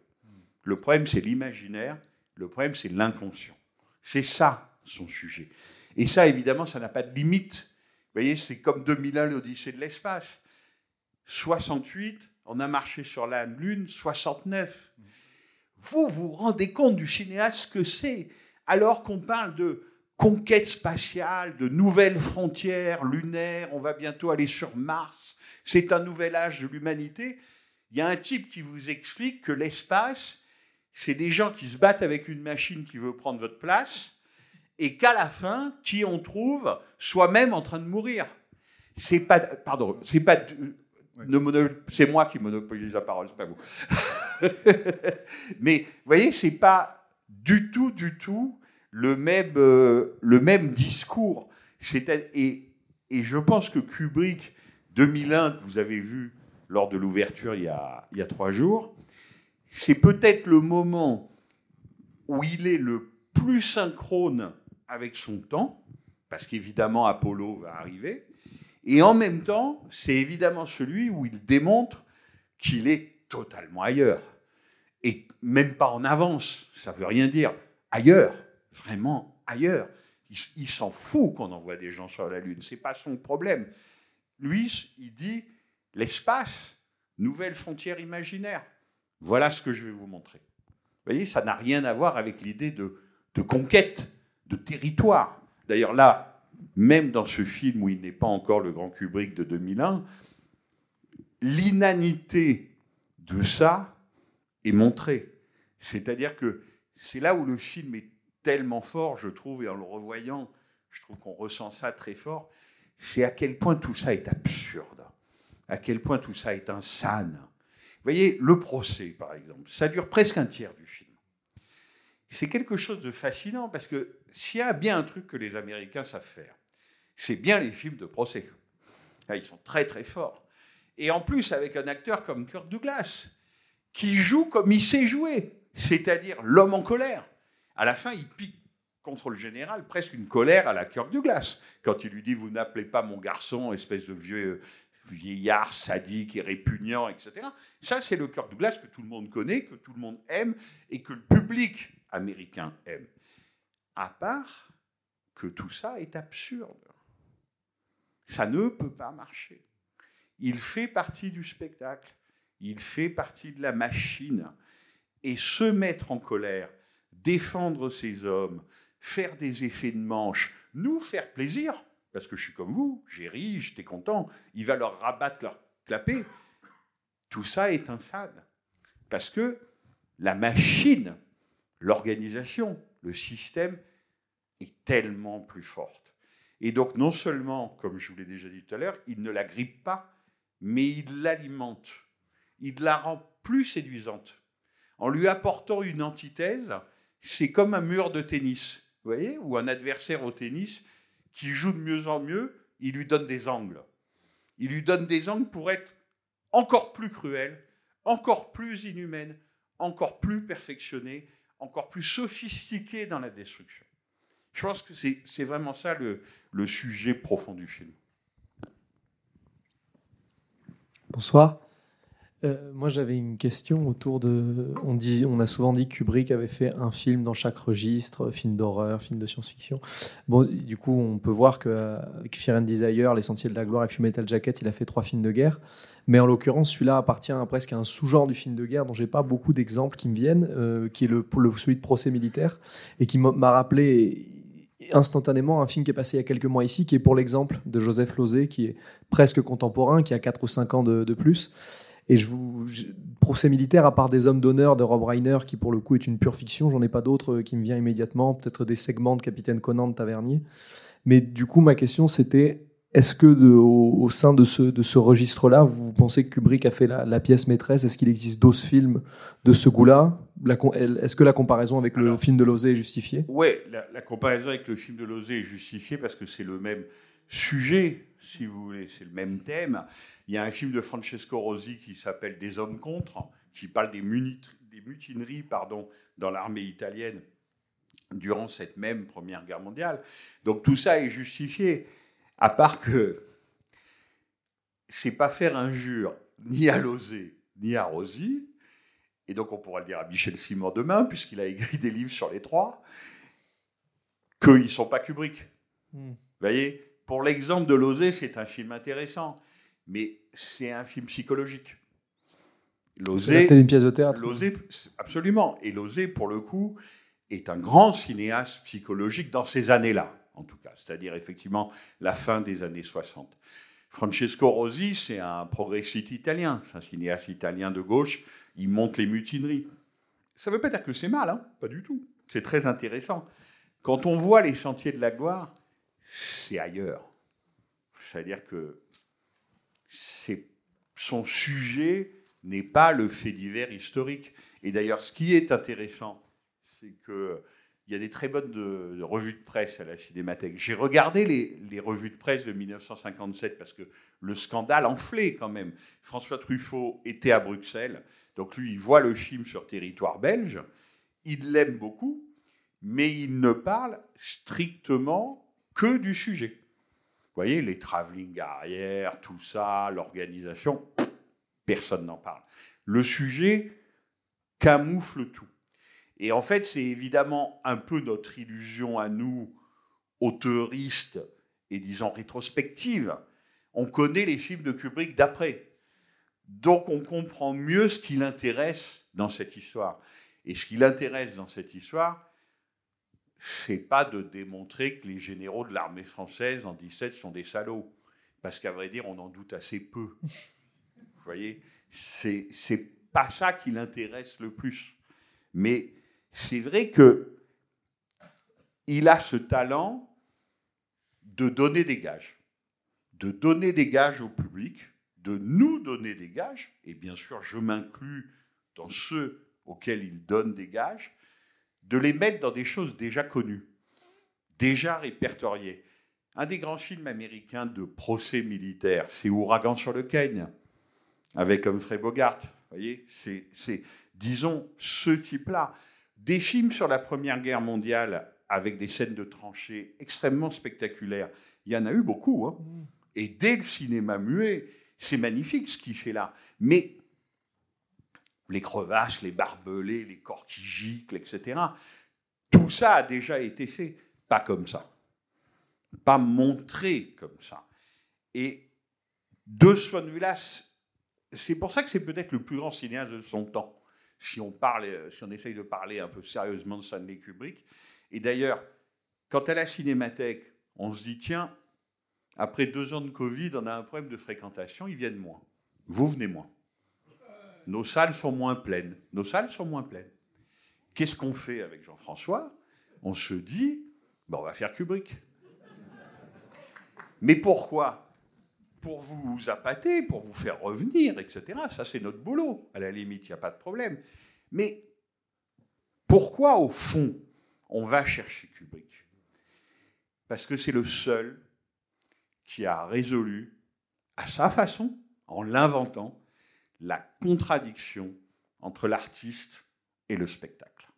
Le problème, c'est l'imaginaire. Le problème, c'est l'inconscient. C'est ça son sujet. Et ça, évidemment, ça n'a pas de limite. Vous voyez, c'est comme 2001, l'Odyssée de l'espace. 68, on a marché sur la Lune, 69. Vous vous rendez compte du cinéaste que c'est, alors qu'on parle de conquête spatiale, de nouvelles frontières lunaires, on va bientôt aller sur Mars, c'est un nouvel âge de l'humanité. Il y a un type qui vous explique que l'espace, c'est des gens qui se battent avec une machine qui veut prendre votre place, et qu'à la fin, qui on trouve, soi-même en train de mourir. C'est pas, pardon, c'est pas, c'est moi qui monopolise la parole, c'est pas vous. <laughs> Mais vous voyez, c'est pas du tout, du tout le même, euh, le même discours. Et, et je pense que Kubrick, 2001, que vous avez vu lors de l'ouverture il, y a- trois jours, c'est peut-être le moment où il est le plus synchrone avec son temps, parce qu'évidemment Apollo va arriver, et en même temps, c'est évidemment celui où il démontre qu'il est totalement ailleurs. Et même pas en avance, ça veut rien dire. Ailleurs, vraiment ailleurs. Il, il s'en fout qu'on envoie des gens sur la Lune, c'est pas son problème. Lui, il dit l'espace, nouvelle frontière imaginaire. Voilà ce que je vais vous montrer. Vous voyez, ça n'a rien à voir avec l'idée de, conquête, de territoire. D'ailleurs, là, même dans ce film où il n'est pas encore le grand Kubrick de 2001, l'inanité de ça est montrée. C'est-à-dire que c'est là où le film est tellement fort, je trouve, et en le revoyant, je trouve qu'on ressent ça très fort, c'est à quel point tout ça est absurde, à quel point tout ça est insane. Vous voyez, le procès, par exemple, ça dure presque un tiers du film. C'est quelque chose de fascinant parce que s'il y a bien un truc que les Américains savent faire, c'est bien les films de procès. Là, ils sont très très forts. Et en plus, avec un acteur comme Kirk Douglas, qui joue comme il sait jouer, c'est-à-dire l'homme en colère. À la fin, il pique contre le général presque une colère à la Kirk Douglas, quand il lui dit Vous n'appelez pas mon garçon, espèce de vieux vieillard sadique et répugnant, etc. Ça, c'est le Kirk Douglas que tout le monde connaît, que tout le monde aime et que le public américain aime. À part que tout ça est absurde. Ça ne peut pas marcher. Il fait partie du spectacle, il fait partie de la machine. Et se mettre en colère, défendre ses hommes, faire des effets de manche, nous faire plaisir, parce que je suis comme vous, j'ai ri, j'étais content, il va leur rabattre leur clapet. Tout ça est un fade. Parce que la machine, l'organisation, le système est tellement plus forte. Et donc, non seulement, comme je vous l'ai déjà dit tout à l'heure, il ne la grippe pas, mais il l'alimente. Il la rend plus séduisante. En lui apportant une antithèse, c'est comme un mur de tennis, vous voyez, ou un adversaire au tennis qui joue de mieux en mieux, il lui donne des angles. Il lui donne des angles pour être encore plus cruel, encore plus inhumaine, encore plus perfectionné, encore plus sophistiqué dans la destruction. Je pense que c'est vraiment ça le sujet profond du film. Bonsoir. Euh, moi, j'avais une question autour de. On, a souvent dit que Kubrick avait fait un film dans chaque registre, film d'horreur, film de science-fiction. Bon, du coup, on peut voir qu'avec Fear and Desire, Les Sentiers de la Gloire et Full Metal Jacket, il a fait trois films de guerre. Mais en l'occurrence, celui-là appartient presque à un sous-genre du film de guerre dont j'ai pas beaucoup d'exemples qui me viennent, euh, qui est le, celui de procès militaire, et qui m'a rappelé instantanément un film qui est passé il y a quelques mois ici, qui est pour l'exemple de Joseph Losey, qui est presque contemporain, qui a 4 ou 5 ans de plus. Et je vous, je, procès militaire, à part des hommes d'honneur de Rob Reiner, qui pour le coup est une pure fiction, j'en ai pas d'autres qui me vient immédiatement, peut-être des segments de Capitaine Conan de Tavernier. Mais du coup, ma question c'était, Est-ce que de- au, au sein de ce, de ce registre-là, vous pensez que Kubrick a fait la, la pièce maîtresse? Est-ce qu'il existe d'autres films de ce goût-là? Est-ce que la comparaison avec le Alors- film de Lozé est justifiée? Ouais, la, la comparaison avec le film de Lozé est justifiée parce que c'est le même sujet, si vous voulez, c'est le même thème. Il y a un film de Francesco Rosi qui s'appelle Des hommes contre, qui parle des, mutineries pardon, dans l'armée italienne durant cette même Première Guerre mondiale. Donc tout ça est justifié, à part que c'est pas faire injure ni à Lozé ni à Rosi, et donc on pourra le dire à Michel Simon demain, puisqu'il a écrit des livres sur les trois, qu'ils ne sont pas Kubrick. Hmm. Vous voyez, pour l'exemple de Lozé, c'est un film intéressant, mais c'est un film psychologique. Lozé, d'une pièce de théâtre. Lozé, absolument. Et Lozé, pour le coup, est un grand cinéaste psychologique dans ces années-là, en tout cas, c'est-à-dire effectivement la fin des années 60. Francesco Rosi, c'est un progressiste italien, c'est un cinéaste italien de gauche, il monte les mutineries. Ça ne veut pas dire que c'est mal, hein pas du tout. C'est très intéressant. Quand on voit les sentiers de la gloire, c'est ailleurs. C'est-à-dire que son sujet n'est pas le fait divers historique. Et d'ailleurs, ce qui est intéressant, c'est que il y a des très bonnes de revues de presse à la Cinémathèque. J'ai regardé les, les revues de presse de 1957 parce que le scandale enflait quand même. François Truffaut était à Bruxelles, donc lui, il voit le film sur territoire belge, il l'aime beaucoup, mais il ne parle strictement que du sujet. Vous voyez, les travelling arrière, tout ça, l'organisation, personne n'en parle. Le sujet camoufle tout. Et en fait, c'est évidemment un peu notre illusion à nous, auteuristes et disons rétrospectives. On connaît les films de Kubrick d'après. Donc on comprend mieux ce qui l'intéresse dans cette histoire. Et ce qui l'intéresse dans cette histoire, c'est pas de démontrer que les généraux de l'armée française en 17 sont des salauds. Parce qu'à vrai dire, on en doute assez peu. Vous voyez? C'est pas ça qui l'intéresse le plus. Mais c'est vrai que il a ce talent de donner des gages, de donner des gages au public, de nous donner des gages, et bien sûr, je m'inclus dans ceux auxquels il donne des gages, de les mettre dans des choses déjà connues, déjà répertoriées. Un des grands films américains de procès militaire, c'est Ouragan sur le Kenya, avec Humphrey Bogart. Vous voyez, c'est, disons, ce type-là. Des films sur la Première Guerre mondiale avec des scènes de tranchées extrêmement spectaculaires, il y en a eu beaucoup. hein. Et dès le cinéma muet, c'est magnifique ce qu'il fait là. Mais les crevasses, les barbelés, les corps qui giclent, etc., tout ça a déjà été fait. Pas comme ça. Pas montré comme ça. Et de ce point de vue-là, c'est pour ça que c'est peut-être le plus grand cinéaste de son temps, si on, parle, euh, si on essaye de parler un peu sérieusement de Stanley Kubrick. Et d'ailleurs, quand à la cinémathèque, on se dit, tiens, après deux ans de Covid, on a un problème de fréquentation, ils viennent moins. Vous venez moins. Nos salles sont moins pleines. Nos salles sont moins pleines. Qu'est-ce qu'on fait avec Jean-François? On se dit, ben, on va faire Kubrick. Mais pourquoi? Pour vous appâter, pour vous faire revenir, etc. Ça, c'est notre boulot. À la limite, il n'y a pas de problème. Mais pourquoi, au fond, on va chercher Kubrick? Parce que c'est le seul qui a résolu, à sa façon, en l'inventant, la contradiction entre l'artiste et le spectacle.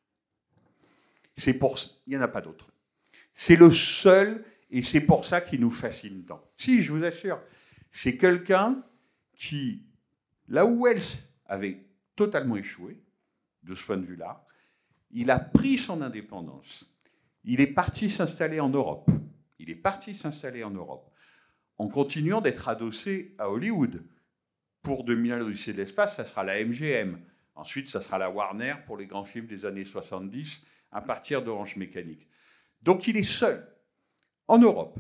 C'est pour il n'y en a pas d'autre. C'est le seul et c'est pour ça qu'il nous fascine tant. Si, je vous assure, c'est quelqu'un qui, là où Wells avait totalement échoué, de ce point de vue-là, il a pris son indépendance. Il est parti s'installer en Europe. Il est parti s'installer en Europe en continuant d'être adossé à Hollywood. Pour 2001, l'Odyssée de l'espace, ça sera la MGM. Ensuite, ça sera la Warner pour les grands films des années 70 à partir d'Orange Mécanique. Donc il est seul en Europe.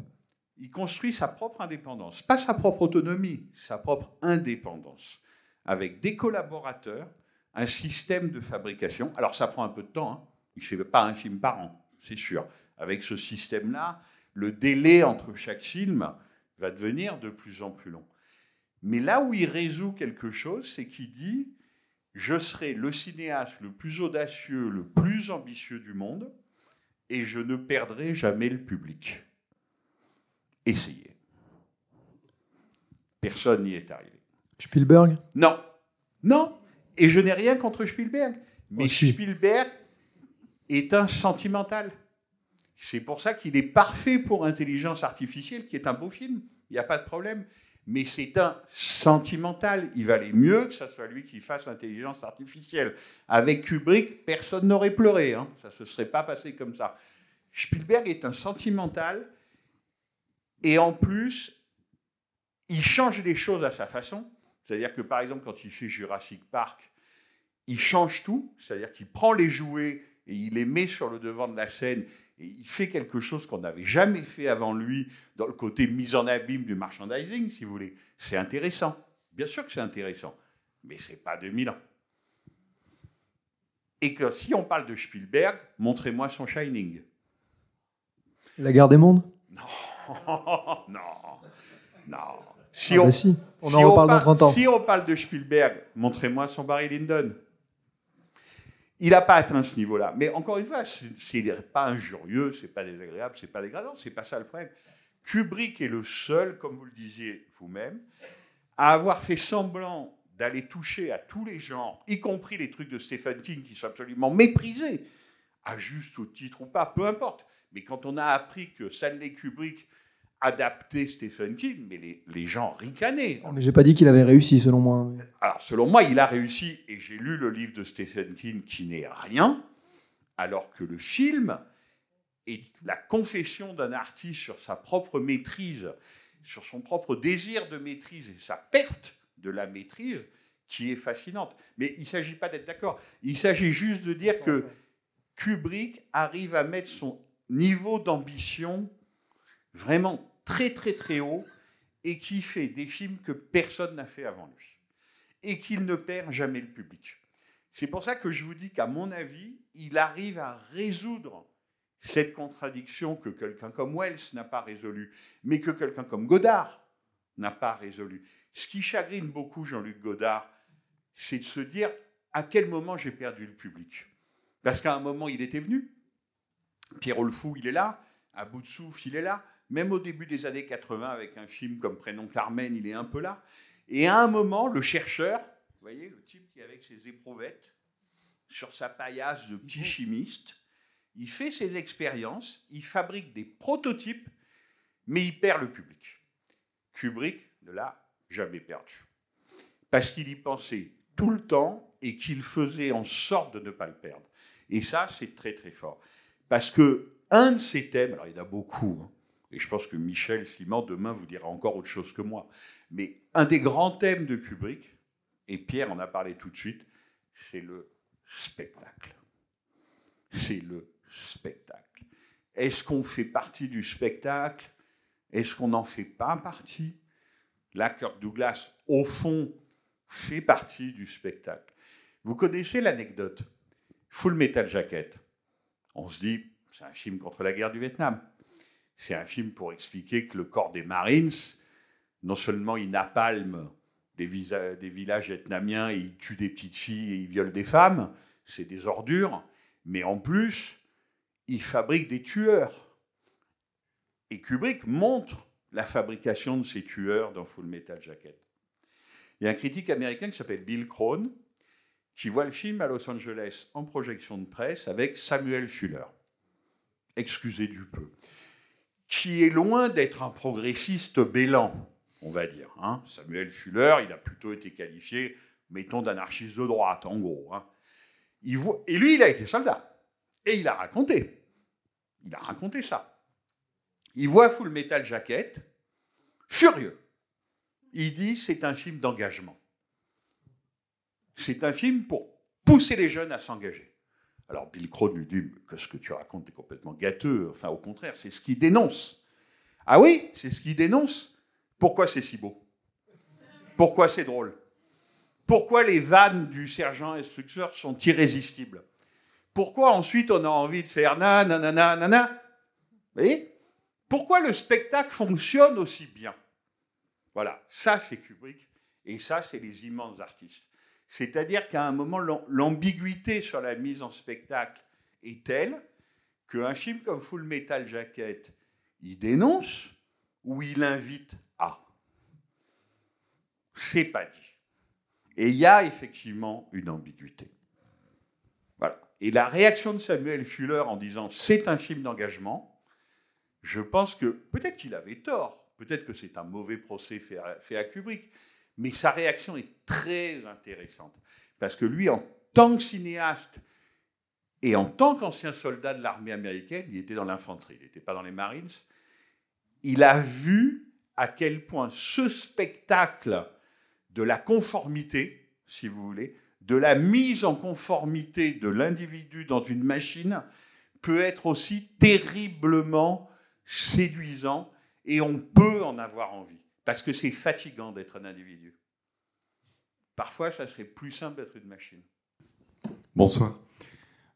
Il construit sa propre indépendance, pas sa propre autonomie, sa propre indépendance, avec des collaborateurs, un système de fabrication. Alors ça prend un peu de temps, hein. il ne fait pas un film par an, c'est sûr. Avec ce système-là, le délai entre chaque film va devenir de plus en plus long. Mais là où il résout quelque chose, c'est qu'il dit je serai le cinéaste le plus audacieux, le plus ambitieux du monde, et je ne perdrai jamais le public. Essayez. Personne n'y est arrivé. Spielberg? Non, non, et je n'ai rien contre Spielberg. Mais. Spielberg est un sentimental. C'est pour ça qu'il est parfait pour Intelligence artificielle, qui est un beau film. Il n'y a pas de problème. Mais c'est un sentimental. Il valait mieux que ce soit lui qui fasse Intelligence artificielle. Avec Kubrick, personne n'aurait pleuré. hein. Ça ne se serait pas passé comme ça. Spielberg est un sentimental. Et en plus, il change les choses à sa façon. C'est-à-dire que, par exemple, quand il fait Jurassic Park, il change tout. C'est-à-dire qu'il prend les jouets et il les met sur le devant de la scène. Et il fait quelque chose qu'on n'avait jamais fait avant lui dans le côté mise en abîme du merchandising, si vous voulez. C'est intéressant. Bien sûr que c'est intéressant. Mais c'est pas 2000 ans. Et que si on parle de Spielberg, montrez-moi son Shining. La guerre des mondes? <laughs> Non, non. Si Ah on, bah si, on si en reparle dans parle- 30 ans. Si on parle de Spielberg, montrez-moi son Barry Lyndon. Il n'a pas atteint ce niveau-là. Mais encore une fois, c'est pas injurieux, c'est pas désagréable, c'est pas dégradant, c'est pas ça le problème. Kubrick est le seul, comme vous le disiez vous-même, à avoir fait semblant d'aller toucher à tous les genres, y compris les trucs de Stephen King qui sont absolument méprisés, à juste titre ou pas, peu importe. Mais quand on a appris que Stanley Kubrick adaptait Stephen King, mais les, les gens ricanaient. Mais j'ai pas dit qu'il avait réussi, selon moi. Alors, selon moi, il a réussi, et j'ai lu le livre de Stephen King qui n'est rien, alors que le film est la confession d'un artiste sur sa propre maîtrise, sur son propre désir de maîtrise et sa perte de la maîtrise qui est fascinante. Mais il ne s'agit pas d'être d'accord, il s'agit juste de dire que Kubrick arrive à mettre son niveau d'ambition vraiment très très très haut et qui fait des films que personne n'a fait avant lui et qu'il ne perd jamais le public. C'est pour ça que je vous dis qu'à mon avis, il arrive à résoudre cette contradiction que quelqu'un comme Wells n'a pas résolue, mais que quelqu'un comme Godard n'a pas résolue. Ce qui chagrine beaucoup Jean-Luc Godard, c'est de se dire à quel moment j'ai perdu le public. Parce qu'à un moment, il était venu. Pierrot le il est là. À bout de souffle, il est là. Même au début des années 80, avec un film comme Prénom Carmen, il est un peu là. Et à un moment, le chercheur, vous voyez, le type qui est avec ses éprouvettes, sur sa paillasse de petit chimiste, il fait ses expériences, il fabrique des prototypes, mais il perd le public. Kubrick ne l'a jamais perdu. Parce qu'il y pensait tout le temps et qu'il faisait en sorte de ne pas le perdre. Et ça, c'est très très fort. Parce que un de ces thèmes, alors il y en a beaucoup, hein, et je pense que Michel Simon demain vous dira encore autre chose que moi, mais un des grands thèmes de Kubrick, et Pierre en a parlé tout de suite, c'est le spectacle. C'est le spectacle. Est-ce qu'on fait partie du spectacle? Est-ce qu'on n'en fait pas partie? Là, Kirk Douglas, au fond, fait partie du spectacle. Vous connaissez l'anecdote? Full Metal Jacket. On se dit, c'est un film contre la guerre du Vietnam. C'est un film pour expliquer que le corps des Marines, non seulement il napalme des, villages vietnamiens et il tue des petites filles et il viole des femmes, c'est des ordures, mais en plus, il fabrique des tueurs. Et Kubrick montre la fabrication de ces tueurs dans Full Metal Jacket. Il y a un critique américain qui s'appelle Bill Crone, qui voit le film à Los Angeles en projection de presse avec Samuel Fuller. Excusez du peu. Qui est loin d'être un progressiste bélan, on va dire. hein. Samuel Fuller, il a plutôt été qualifié, mettons, d'anarchiste de droite, en gros. hein. Et lui, il a été soldat. Et il a raconté. Il a raconté ça. Il voit Full Metal Jacket, furieux. Il dit c'est un film d'engagement. C'est un film pour pousser les jeunes à s'engager. Alors Bill Crone lui dit que ce que tu racontes est complètement gâteux. Enfin, au contraire, c'est ce qu'il dénonce. Ah oui, c'est ce qu'il dénonce. Pourquoi c'est si beau? Pourquoi c'est drôle? Pourquoi les vannes du sergent instructeur sont irrésistibles? Pourquoi ensuite on a envie de faire na na? Vous voyez? Pourquoi le spectacle fonctionne aussi bien? Voilà, ça c'est Kubrick, et ça c'est les immenses artistes. C'est-à-dire qu'à un moment, l'am- l'ambiguïté sur la mise en spectacle est telle qu'un film comme Full Metal Jacket, il dénonce ou il invite à. C'est pas dit. Et il y a effectivement une ambiguïté. Voilà. Et la réaction de Samuel Fuller en disant c'est un film d'engagement, je pense que peut-être qu'il avait tort, peut-être que c'est un mauvais procès fait à, fait à Kubrick, mais sa réaction est très intéressante. Parce que lui, en tant que cinéaste et en tant qu'ancien soldat de l'armée américaine, il était dans l'infanterie, il n'était pas dans les Marines, il a vu à quel point ce spectacle de la conformité, si vous voulez, de la mise en conformité de l'individu dans une machine peut être aussi terriblement séduisant et on peut en avoir envie parce que c'est fatigant d'être un individu. Parfois, ça serait plus simple d'être une machine. Bonsoir.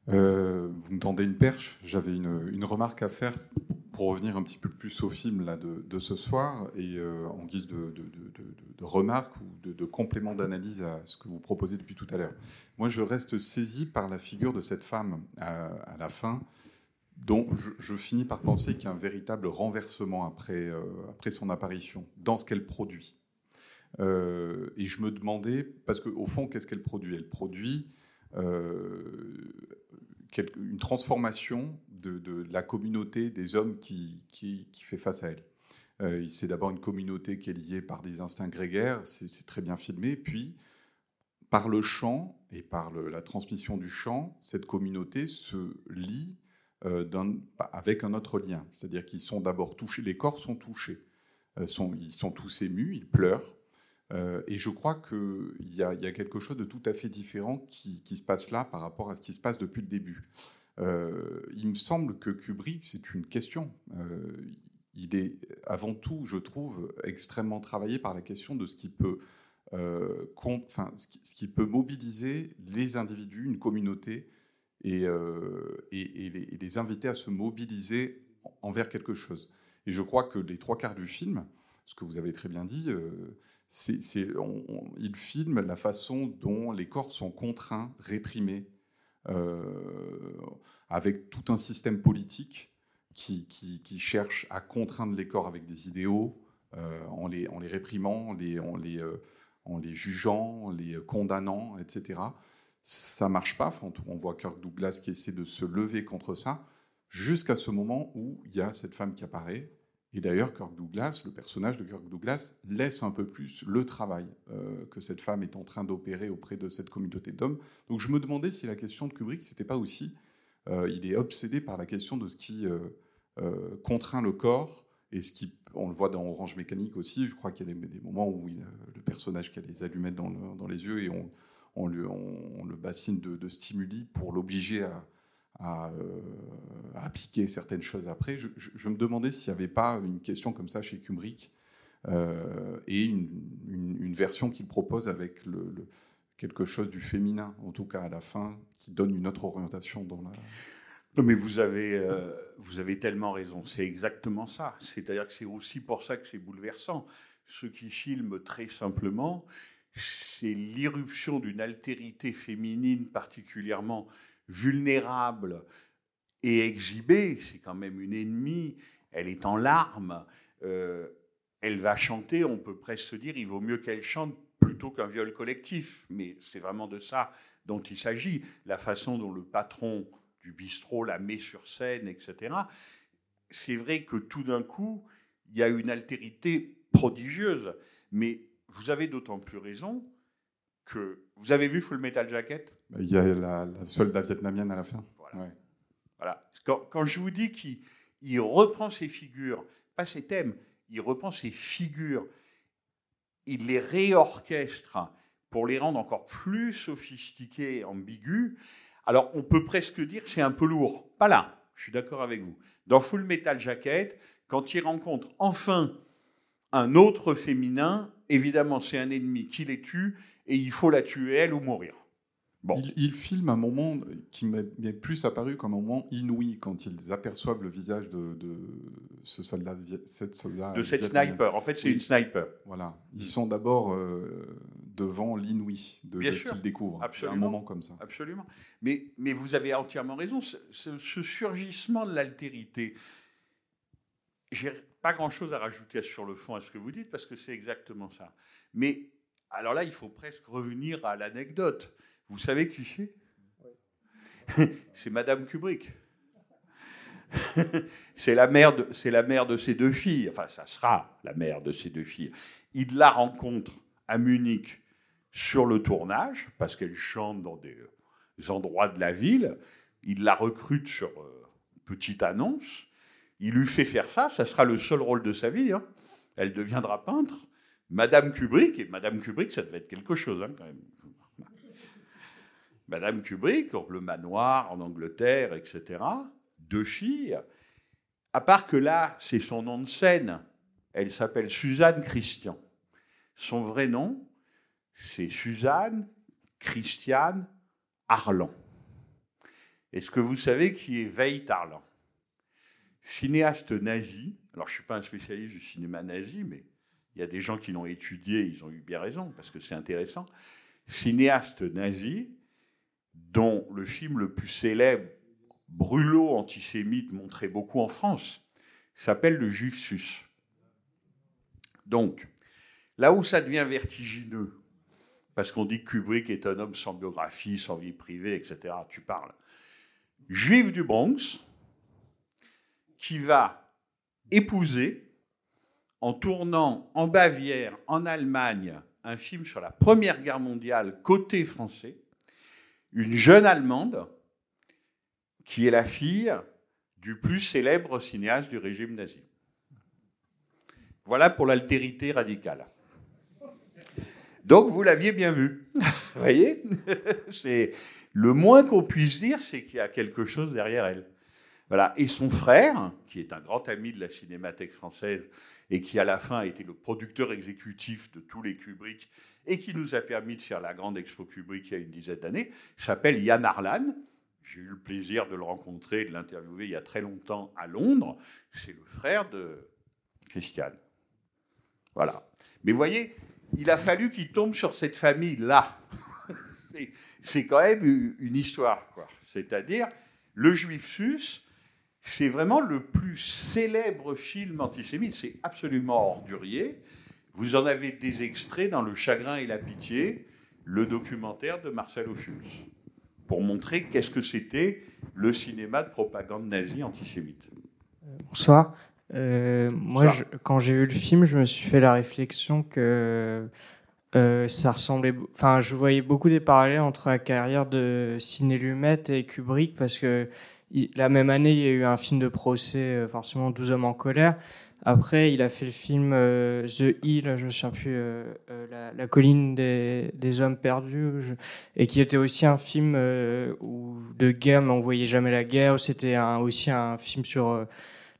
Euh, vous me tendez une perche. J'avais une, remarque à faire pour revenir un petit peu plus au film là, de, ce soir et euh, en guise de, remarque ou de, complément d'analyse à ce que vous proposez depuis tout à l'heure. Moi, je reste saisi par la figure de cette femme à la fin, dont je, finis par penser qu'il y a un véritable renversement après, euh, après son apparition dans ce qu'elle produit. Euh, et je me demandais, parce qu'au fond, qu'est-ce qu'elle produit? Elle produit euh, une transformation de, la communauté des hommes qui, qui, fait face à elle. C'est d'abord une communauté qui est liée par des instincts grégaires, c'est très bien filmé, puis par le chant et par la transmission du chant, cette communauté se lie euh, avec un autre lien. C'est-à-dire qu'ils sont d'abord touchés, les corps sont touchés, euh, ils sont tous émus, ils pleurent. Euh, et je crois qu'il y, y a quelque chose de tout à fait différent qui, se passe là par rapport à ce qui se passe depuis le début. Il me semble que Kubrick, c'est une question. Il est avant tout, je trouve, extrêmement travaillé par la question de ce qui peut mobiliser les individus, une communauté, et, euh, et- les, inviter à se mobiliser envers quelque chose. Et je crois que les trois quarts du film, ce que vous avez très bien dit, euh, c'est, il filme la façon dont les corps sont contraints, réprimés, euh, avec tout un système politique qui, cherche à contraindre les corps avec des idéaux, euh, en, les, réprimant, les, en les jugeant, en les condamnant, etc. Ça marche pas. On voit Kirk Douglas qui essaie de se lever contre ça, jusqu'à ce moment où il y a cette femme qui apparaît. Et d'ailleurs, Kirk Douglas, le personnage de Kirk Douglas, laisse un peu plus le travail euh, que cette femme est en train d'opérer auprès de cette communauté d'hommes. Donc je me demandais si la question de Kubrick, c'était pas aussi, euh, il est obsédé par la question de ce qui euh, contraint le corps et ce qui, on le voit dans Orange Mécanique aussi. Je crois qu'il y a des, moments où le personnage qui a les allumettes dans les yeux et on, on, le bassine de, stimuli pour l'obliger à, à, euh, appliquer certaines choses après. Je, me demandais s'il n'y avait pas une question comme ça chez Kubrick euh, et une, version qu'il propose avec quelque chose du féminin, en tout cas à la fin, qui donne une autre orientation dans la. Non, mais vous avez, euh, vous avez tellement raison. C'est exactement ça. C'est-à-dire que c'est aussi pour ça que c'est bouleversant. Ceux qui filment très simplement, c'est l'irruption d'une altérité féminine particulièrement vulnérable et exhibée. C'est quand même une ennemie. Elle est en larmes. Euh, elle va chanter. On peut presque se dire, il vaut mieux qu'elle chante plutôt qu'un viol collectif. Mais c'est vraiment de ça dont il s'agit. La façon dont le patron du bistrot la met sur scène, etc. C'est vrai que tout d'un coup, il y a une altérité prodigieuse. Mais vous avez d'autant plus raison que vous avez vu Full Metal Jacket? Il y a la, la soldat vietnamienne à la fin. Ouais. Voilà. Quand, quand je vous dis qu'il il reprend ses figures, pas ses thèmes, il reprend ses figures, il les réorchestre pour les rendre encore plus sophistiquées, ambiguës. Alors, on peut presque dire que c'est un peu lourd. Pas là, je suis d'accord avec vous. Dans Full Metal Jacket, quand il rencontre enfin un autre féminin, évidemment, c'est un ennemi qui les tue et il faut la tuer, elle, ou mourir. Il, il filme un moment qui m'est plus apparu comme un moment inouï quand ils aperçoivent le visage de, de ce soldat, cette soldat De cette sniper. En fait, c'est Oui. une sniper. Voilà. Ils sont d'abord euh, devant l'inouï de, ce qu'ils découvrent. Absolument. Un moment comme ça. Absolument. Mais, mais vous avez entièrement raison. Ce, ce- ce surgissement de l'altérité, j'ai pas grand-chose à rajouter sur le fond à ce que vous dites parce que c'est exactement ça. Mais alors là, il faut presque revenir à l'anecdote. Vous savez qui c'est? C'est Madame Kubrick. c'est la mère de c'est la mère de ses deux filles. Enfin, ça sera la mère de ses deux filles. Il la rencontre à Munich sur le tournage parce qu'elle chante dans des euh, endroits de la ville. Il la recrute sur euh, une petite annonce. Il lui fait faire ça. Ça sera le seul rôle de sa vie. hein. Elle deviendra peintre. Madame Kubrick, et Madame Kubrick, ça devait être quelque chose hein, quand même. <laughs> Madame Kubrick, le manoir en Angleterre, etc. Deux filles. À part que là, c'est son nom de scène. Elle s'appelle Suzanne Christian. Son vrai nom, c'est Suzanne Christiane Arlan. Est-ce que vous savez qui est Veit Arlan? Cinéaste nazi. Alors, je ne suis pas un spécialiste du cinéma nazi, mais il y a des gens qui l'ont étudié, ils ont eu bien raison, parce que c'est intéressant. Cinéaste nazi, dont le film le plus célèbre, brûlot antisémite, montré beaucoup en France, s'appelle Le Juif Sus. Donc, là où ça devient vertigineux, parce qu'on dit que Kubrick est un homme sans biographie, sans vie privée, etc., tu parles. Juif du Bronx, qui va épouser, en tournant en Bavière, en Allemagne, un film sur la Première Guerre mondiale côté français, une jeune Allemande qui est la fille du plus célèbre cinéaste du régime nazi. Voilà pour l'altérité radicale. Donc vous l'aviez bien vu. <laughs> vous voyez? <laughs> C'est le moins qu'on puisse dire, c'est qu'il y a quelque chose derrière elle. Voilà. Et son frère, qui est un grand ami de la cinémathèque française et qui à la fin a été le producteur exécutif de tous les Kubrick et qui nous a permis de faire la grande expo Kubrick il y a une dizaine d'années, s'appelle Yann Arlan. J'ai eu le plaisir de le rencontrer et de l'interviewer il y a très longtemps à Londres. C'est le frère de Christiane. Voilà. Mais voyez, il a fallu qu'il tombe sur cette famille-là. <laughs> C'est- quand même une histoire, quoi. C'est-à-dire, le Juif Sus, c'est vraiment le plus célèbre film antisémite. C'est absolument ordurier. Vous en avez des extraits dans Le Chagrin et la Pitié, le documentaire de Marcelo Schulz, pour montrer qu'est-ce que c'était le cinéma de propagande nazie antisémite. Bonsoir. Euh, moi, je- quand j'ai vu le film, je me suis fait la réflexion que euh, ça ressemblait. Enfin, je voyais beaucoup des parallèles entre la carrière de Ciné Lumet et Kubrick parce que la même année, il y a eu un film de procès, euh, forcément 12 hommes en colère. Après, il a fait le film euh, The Hill, je me souviens plus, euh, euh, la, colline des, des hommes perdus, et qui était aussi un film où, de guerre, mais on voyait jamais la guerre. C'était aussi un film sur euh,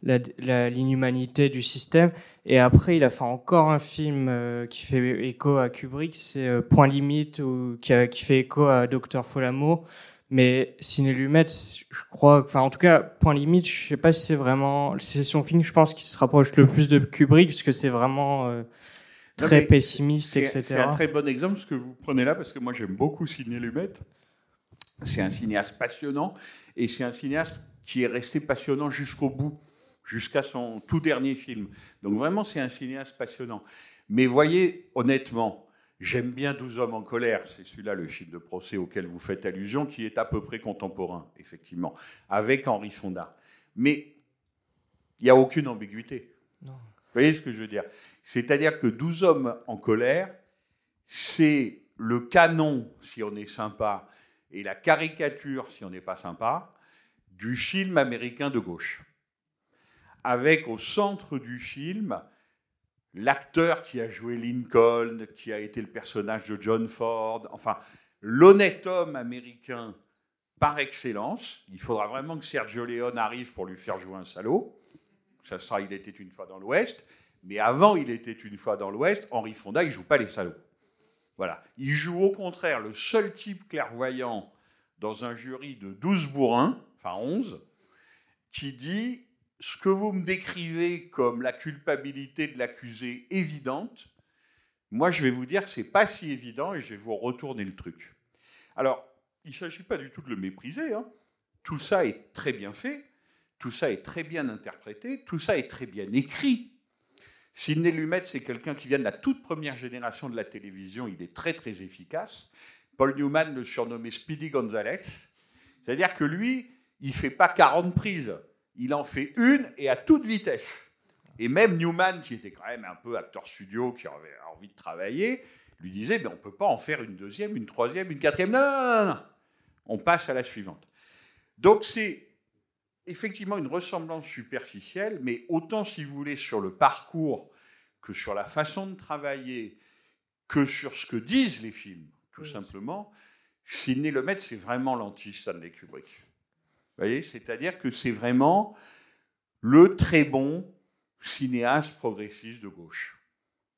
la- l'inhumanité du système. Et après, il a fait encore un film qui fait écho à Kubrick, c'est Point Limite, qui fait écho à Docteur Folamour. Mais Ciné Lumet, je crois, enfin en tout cas, Point Limite, je sais pas si c'est vraiment, c'est son film, je pense, qui se rapproche le plus de Kubrick, parce que c'est vraiment euh, très pessimiste, etc. C'est un très bon exemple ce que vous prenez là, parce que moi j'aime beaucoup Sidney Lumet. C'est un cinéaste passionnant, et c'est un cinéaste qui est resté passionnant jusqu'au bout, jusqu'à son tout dernier film. Donc vraiment, c'est un cinéaste passionnant. Mais voyez, honnêtement, j'aime bien 12 hommes en colère, c'est celui-là le film de procès auquel vous faites allusion, qui est à peu près contemporain, effectivement, avec Henri Fonda. Mais il n'y a aucune ambiguïté. Vous voyez ce que je veux dire? C'est-à-dire que 12 hommes en colère, c'est le canon, si on est sympa, et la caricature, si on n'est pas sympa, du film américain de gauche. Avec au centre du film l'acteur qui a joué Lincoln, qui a été le personnage de John Ford, enfin, l'honnête homme américain par excellence. Il faudra vraiment que Sergio Leone arrive pour lui faire jouer un salaud. Ça sera Il était une fois dans l'Ouest. Mais avant Il était une fois dans l'Ouest, Henri Fonda, il joue pas les salauds. Voilà. Il joue au contraire le seul type clairvoyant dans un jury de 12 bourrins, enfin 11, qui dit ce que vous me décrivez comme la culpabilité de l'accusé évidente, moi je vais vous dire que c'est pas si évident et je vais vous retourner le truc. Alors, il ne s'agit pas du tout de le mépriser. hein. Tout ça est très bien fait, tout ça est très bien interprété, tout ça est très bien écrit. Sidney Lumet, c'est quelqu'un qui vient de la toute première génération de la télévision, il est très très efficace. Paul Newman le surnommait Speedy Gonzales. C'est-à-dire que lui, il ne fait pas 40 prises, il en fait une et à toute vitesse. Et même Newman, qui était quand même un peu acteur studio, qui avait envie de travailler, lui disait, mais on ne peut pas en faire une deuxième, une troisième, une quatrième. Non, non, non, non. On passe à la suivante. Donc c'est effectivement une ressemblance superficielle, mais autant, si vous voulez, sur le parcours que sur la façon de travailler, que sur ce que disent les films, tout simplement, Sidney Lumet, c'est vraiment l'anti-Stanley Kubrick. C'est-à-dire que c'est vraiment le très bon cinéaste progressiste de gauche.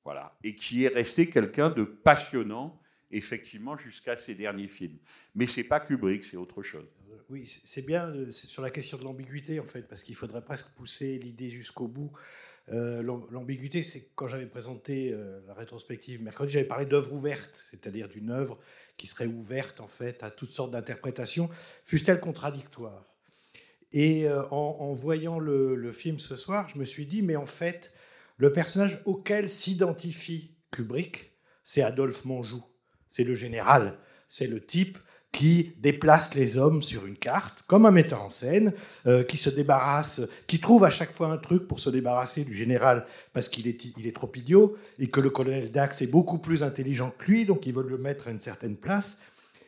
Voilà. Et qui est resté quelqu'un de passionnant, effectivement, jusqu'à ses derniers films. Mais c'est pas Kubrick, c'est autre chose. Oui, c'est bien euh, sur la question de l'ambiguïté, en fait, parce qu'il faudrait presque pousser l'idée jusqu'au bout. Euh, l'am- L'ambiguïté, c'est quand j'avais présenté euh, la rétrospective mercredi, j'avais parlé d'œuvre ouverte, c'est-à-dire d'une œuvre qui serait ouverte, en fait, à toutes sortes d'interprétations, fussent-elles contradictoires. Et euh, en, en voyant le, le film ce soir, je me suis dit, mais en fait, le personnage auquel s'identifie Kubrick, c'est Adolphe Manjou. C'est le général. C'est le type qui déplace les hommes sur une carte, comme un metteur en scène, euh, qui se débarrasse, qui trouve à chaque fois un truc pour se débarrasser du général parce qu'il est, trop idiot, et que le colonel Dax est beaucoup plus intelligent que lui, donc ils veulent le mettre à une certaine place.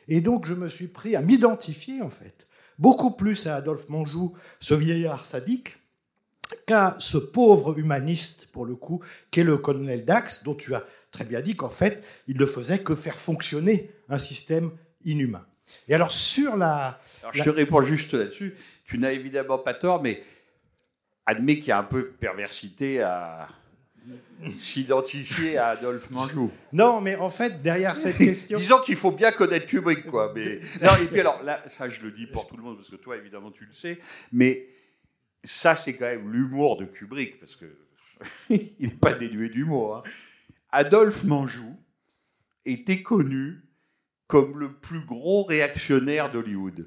Et donc je me suis pris à m'identifier, en fait, beaucoup plus à Adolphe Manjou, ce vieillard sadique, qu'à ce pauvre humaniste, pour le coup, qu'est le colonel Dax, dont tu as très bien dit qu'en fait, il ne faisait que faire fonctionner un système inhumain. Et alors, sur la. Alors, la- je te réponds juste là-dessus. Tu n'as évidemment pas tort, mais admets qu'il y a un peu de perversité à s'identifier à Adolphe Manjou. Non, mais en fait, derrière cette <laughs> question. Disons qu'il faut bien connaître Kubrick, quoi. Mais... <laughs> Non, et puis alors, là, ça, je le dis pour tout le monde, parce que toi, évidemment, tu le sais. Mais ça, c'est quand même l'humour de Kubrick, parce que <laughs> il n'est pas dénué d'humour. hein. Adolphe Manjou était connu comme le plus gros réactionnaire d'Hollywood.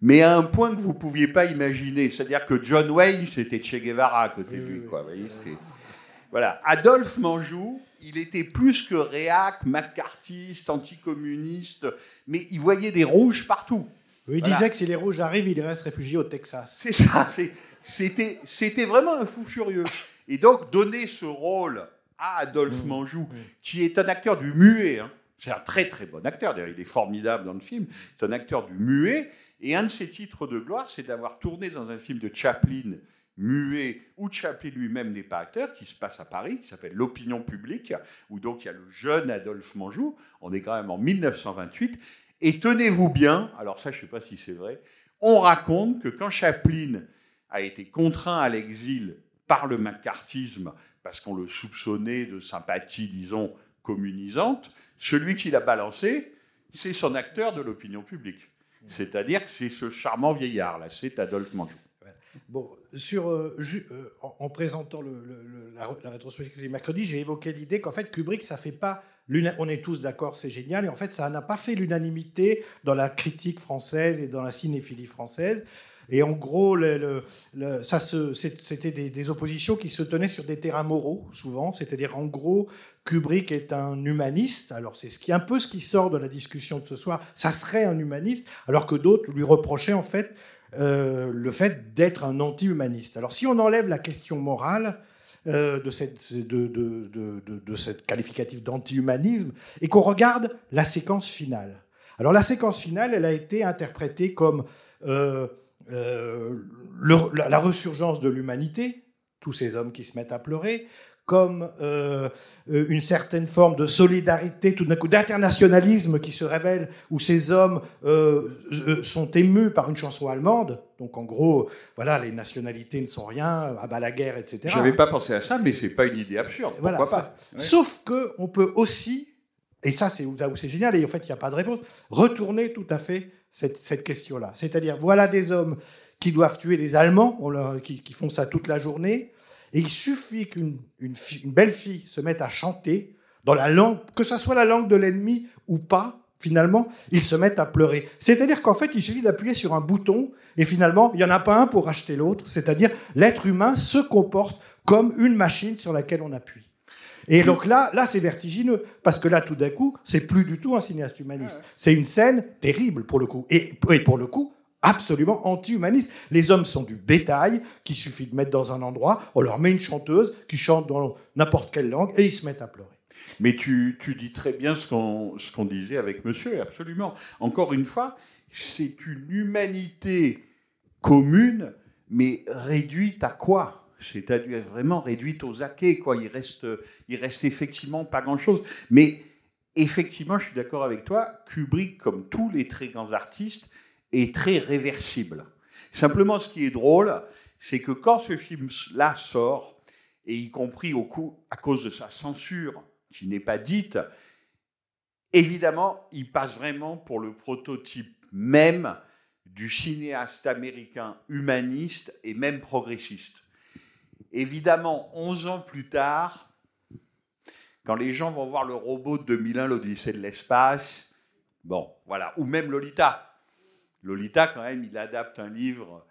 Mais à un point que vous ne pouviez pas imaginer. C'est-à-dire que John Wayne, c'était Che Guevara à côté de lui. Quoi. Vous voyez, c'était- voilà. Adolphe Manjou, il était plus que réac, macartiste, anticommuniste, mais il voyait des rouges partout. Il Voilà. disait que si les rouges arrivent, il reste réfugié au Texas. C'est ça. C'était, vraiment un fou furieux. Et donc, donner ce rôle à Adolphe Manjou, qui est un acteur du muet, hein. C'est un très très bon acteur, d'ailleurs, il est formidable dans le film, c'est un acteur du muet, et un de ses titres de gloire, c'est d'avoir tourné dans un film de Chaplin muet, où Chaplin lui-même n'est pas acteur, qui se passe à Paris, qui s'appelle L'opinion publique, où donc il y a le jeune Adolphe Manjou, on est quand même en 1928, et tenez-vous bien, alors ça je ne sais pas si c'est vrai, on raconte que quand Chaplin a été contraint à l'exil par le macartisme, parce qu'on le soupçonnait de sympathie, disons, communisante, celui qui l'a balancé, c'est son acteur de l'opinion publique. C'est-à-dire que c'est ce charmant vieillard, là, c'est Adolphe Manjou. Bon, sur, euh, euh, en, en présentant la, la rétrospective mercredi, j'ai évoqué l'idée qu'en fait, Kubrick, ça fait pas. On est tous d'accord, c'est génial, et en fait, ça n'a pas fait l'unanimité dans la critique française et dans la cinéphilie française. Et en gros, le- le- ça c'était des, des oppositions qui se tenaient sur des terrains moraux, souvent. C'est-à-dire, en gros, Kubrick est un humaniste. Alors, c'est ce qui, un peu ce qui sort de la discussion de ce soir. Ça serait un humaniste, alors que d'autres lui reprochaient, en fait, euh, le fait d'être un anti-humaniste. Alors, si on enlève la question morale euh, de, cette, de, de, de, de cette qualificatif d'anti-humanisme et qu'on regarde la séquence finale. Alors, la séquence finale, elle a été interprétée comme euh, euh, le- la, la resurgence de l'humanité, tous ces hommes qui se mettent à pleurer, comme euh, une certaine forme de solidarité, tout d'un coup d'internationalisme qui se révèle, où ces hommes euh, sont émus par une chanson allemande. Donc en gros, voilà, les nationalités ne sont rien, à bas la guerre, etc. J'avais pas pensé à ça, mais c'est pas une idée absurde. Pourquoi pas. Sauf que on peut aussi et ça c'est là où c'est génial, et en fait il n'y a pas de réponse, retourner tout à fait cette, question-là. C'est-à-dire, voilà des hommes qui doivent tuer les Allemands, qui, font ça toute la journée, et il suffit qu'une belle fille se mette à chanter dans la langue, que ce soit la langue de l'ennemi ou pas, finalement, ils se mettent à pleurer. C'est-à-dire qu'en fait, il suffit d'appuyer sur un bouton, et finalement, il n'y en a pas un pour acheter l'autre, c'est-à-dire l'être humain se comporte comme une machine sur laquelle on appuie. Et donc là, là c'est vertigineux, parce que là, tout d'un coup, c'est plus du tout un cinéaste humaniste. C'est une scène terrible, pour le coup. Et, et pour le coup, absolument anti-humaniste. Les hommes sont du bétail qu'il suffit de mettre dans un endroit, on leur met une chanteuse qui chante dans n'importe quelle langue, et ils se mettent à pleurer. Mais tu, tu dis très bien ce qu'on ce qu'on disait avec monsieur, absolument. Encore une fois, c'est une humanité commune, mais réduite à quoi? C'est-à-dire vraiment réduite aux acquets, quoi. Il reste, il reste effectivement pas grand-chose. Mais effectivement, je suis d'accord avec toi, Kubrick, comme tous les très grands artistes, est très réversible. Simplement, ce qui est drôle, c'est que quand ce film-là sort, et y compris au coup, à cause de sa censure qui n'est pas dite, évidemment, il passe vraiment pour le prototype même du cinéaste américain humaniste et même progressiste. Évidemment, 11 ans plus tard, quand les gens vont voir le robot de 2001, l'Odyssée de l'espace, bon, voilà, ou même Lolita. Lolita, quand même, il adapte un livre